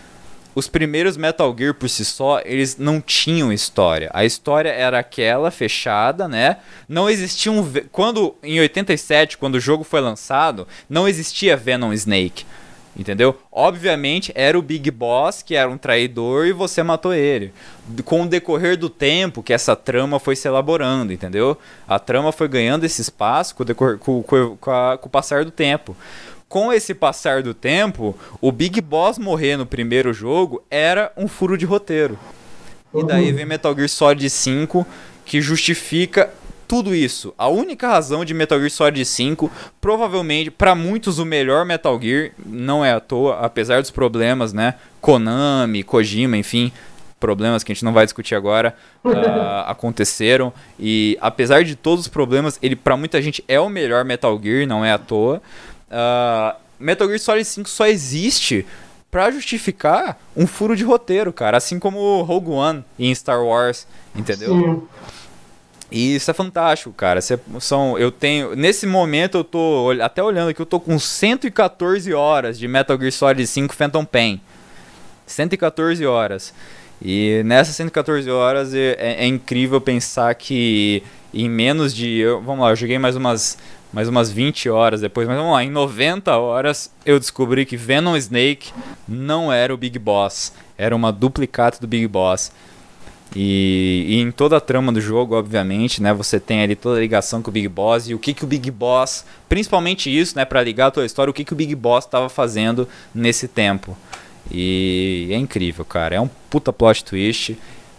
Os primeiros Metal Gear por si só, eles não tinham história. A história era aquela fechada, né? Não existia um quando em 87, quando o jogo foi lançado, não existia Venom Snake. Entendeu? Obviamente era o Big Boss que era um traidor e você matou ele. Com o decorrer do tempo que essa trama foi se elaborando, entendeu? A trama foi ganhando esse espaço com o, decorrer, com, com, com, a, com o passar do tempo. Com esse passar do tempo, o Big Boss morrer no primeiro jogo era um furo de roteiro. E daí vem Metal Gear Solid 5 que justifica tudo isso. A única razão de Metal Gear Solid 5, provavelmente, para muitos, o melhor Metal Gear, não é à toa, apesar dos problemas, né? Konami, Kojima, enfim, problemas que a gente não vai discutir agora uh, aconteceram e apesar de todos os problemas ele para muita gente é o melhor Metal Gear não é à toa uh, Metal Gear Solid 5 só existe para justificar um furo de roteiro cara assim como Rogue One em Star Wars entendeu Sim. E isso é fantástico, cara. São, eu tenho. Nesse momento eu tô até olhando aqui, eu tô com 114 horas de Metal Gear Solid 5 Phantom Pain. 114 horas. E nessas 114 horas é, é, é incrível pensar que em menos de. Eu, vamos lá, eu joguei mais umas, mais umas 20 horas depois, mas vamos lá, em 90 horas eu descobri que Venom Snake não era o Big Boss, era uma duplicata do Big Boss. E, e, em toda a trama do jogo, obviamente, né, você tem ali toda a ligação com o Big Boss e o que, que o Big Boss, principalmente isso, né, para ligar a tua história, o que, que o Big Boss estava fazendo nesse tempo. E é incrível, cara. É um puta plot twist.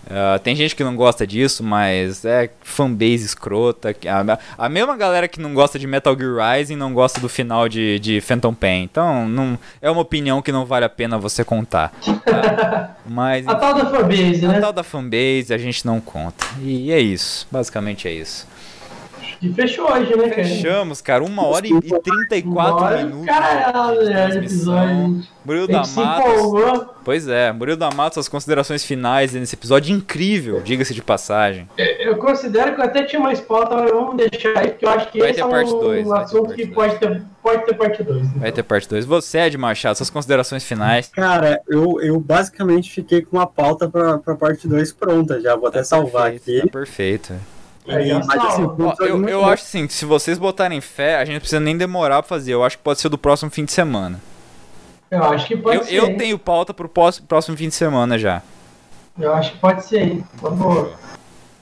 Uh, tem gente que não gosta disso, mas é fanbase escrota. A, a, mesma galera que não gosta de Metal Gear Rising não gosta do final de, de Phantom Pain. Então, não, é uma opinião que não vale a pena você contar. Tá? Mas, a tal da fanbase, né? A tal da fanbase a gente não conta. E é isso. Basicamente é isso. E fechou hoje, né, cara? Fechamos, cara. Uma hora e, e 34 hora, minutos. Caralho, é, episódio. Murilo da Mata. Pois é, Murilo da Mata, suas considerações finais nesse episódio incrível, diga-se de passagem. Eu considero que eu até tinha mais pauta, mas vamos deixar aí, porque eu acho que vai esse é um, dois, um assunto que pode ter, pode ter parte 2. Então. Vai ter parte 2. Você, Ed Machado, suas considerações finais. Cara, eu, eu basicamente fiquei com uma pauta pra, pra parte 2 pronta já, vou até tá salvar perfeito, aqui. Tá perfeito. É, mas, assim, Ó, eu, eu acho assim, se vocês botarem fé, a gente não precisa nem demorar pra fazer. Eu acho que pode ser do próximo fim de semana. Eu acho que pode eu, ser. Eu tenho pauta pro próximo fim de semana já. Eu acho que pode ser, hein? Vamos.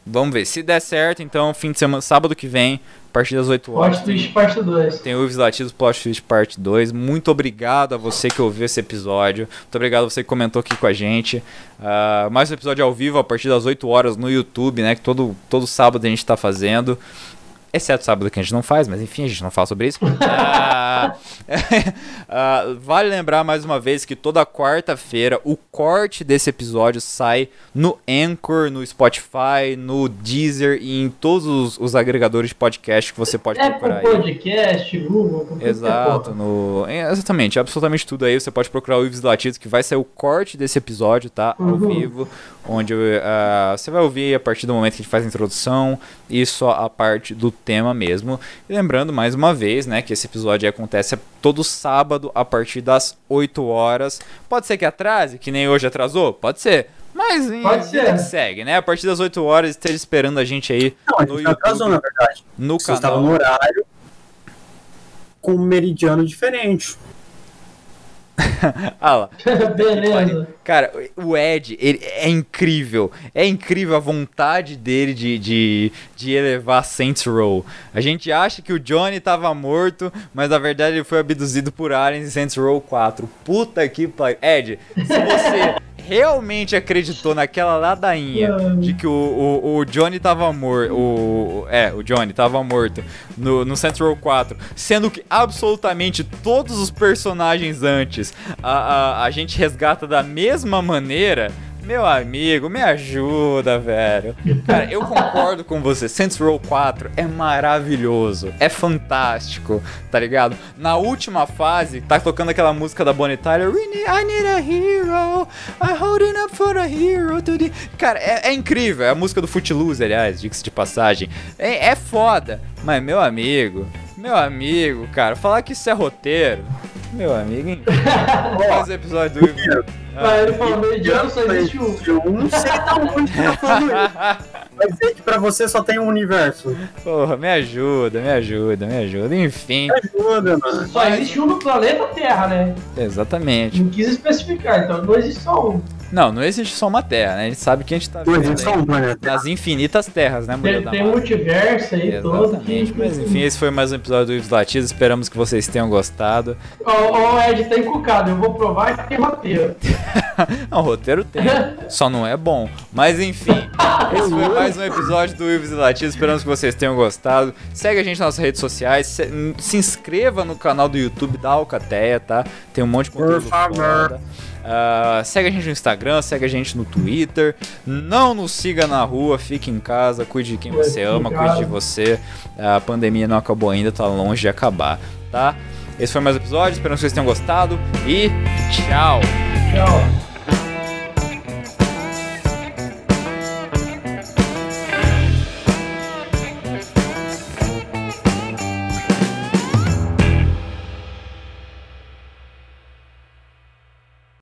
Vamos ver. Se der certo, então, fim de semana, sábado que vem, a partir das 8 horas. Plot Twist parte 2. Tem o Ives Latidos Plot Twist parte 2. Muito obrigado a você que ouviu esse episódio. Muito obrigado a você que comentou aqui com a gente. Uh, mais um episódio ao vivo a partir das 8 horas no YouTube, né? Que todo, todo sábado a gente tá fazendo. Exceto sábado que a gente não faz, mas enfim, a gente não fala sobre isso. uh, uh, vale lembrar mais uma vez que toda quarta-feira o corte desse episódio sai no Anchor, no Spotify, no Deezer e em todos os, os agregadores de podcast que você pode é, procurar aí. podcast, Google, com Exato, no, exatamente, absolutamente tudo aí. Você pode procurar o Ives Latidos que vai sair o corte desse episódio, tá? Ao Uhum. vivo, onde uh, você vai ouvir a partir do momento que a gente faz a introdução e só a parte do tema mesmo. E lembrando mais uma vez, né, que esse episódio acontece todo sábado a partir das 8 horas. Pode ser que atrase, que nem hoje atrasou? Pode ser. Mas Pode ser. segue, né? A partir das 8 horas esteja esperando a gente aí Não, a no gente não atrasou, na verdade. no Você estava canal. no horário com um meridiano diferente. Ah lá. Beleza. Cara, o Ed, ele é incrível. É incrível a vontade dele de, de, de elevar Saints Row. A gente acha que o Johnny tava morto, mas na verdade ele foi abduzido por aliens em Saints Row 4. Puta que pariu. Ed, se você realmente acreditou naquela ladainha de que o, o, o Johnny tava morto. O, é, o Johnny tava morto no, no Row 4, sendo que absolutamente todos os personagens antes a, a, a gente resgata da mesma maneira. Meu amigo, me ajuda, velho. Cara, eu concordo com você. Saints Row 4 é maravilhoso. É fantástico, tá ligado? Na última fase, tá tocando aquela música da Bonnie Tyler. "We need- I need a hero. I'm holding up for a hero today. Cara, é, é incrível. É a música do Footloose, aliás, diga-se de passagem. É, é foda. Mas, meu amigo, meu amigo, cara, falar que isso é roteiro. Meu amigo, hein? Faz o episódio do. Mas ele falou, mediano só existe um. Eu não sei da onde que tá falando isso. Vai dizer que pra você só tem um universo. Porra, me ajuda, me ajuda, me ajuda. Enfim, Me ajuda, mano. Só existe um no planeta Terra, né? exatamente. Não quis especificar, então não existe só um. Não, não existe só uma terra, né? A gente sabe que a gente tá vivendo existe só um planeta. nas infinitas terras, né, mulher Tem, da tem um multiverso aí todo. Exatamente, que- mas enfim, esse foi mais um episódio do Ives Latidos. Esperamos que vocês tenham gostado. Ó, ó, o Ed tá encucado, eu vou provar que tem roteiro. Não, o roteiro tem, só não é bom. Mas enfim, esse foi mais um episódio do Ives e Latidos. Esperamos que vocês tenham gostado. Segue a gente nas nossas redes sociais. Se, se inscreva no canal do YouTube da Alcateia, tá? Tem um monte de conteúdo Por favor. foda. Ah, segue a gente no Instagram, segue a gente no Twitter. Não nos siga na rua, fique em casa, cuide de quem você ama, cuide de você. A pandemia não acabou ainda, tá longe de acabar, tá? Esse foi mais um episódio, esperamos que vocês tenham gostado e tchau! Tchau.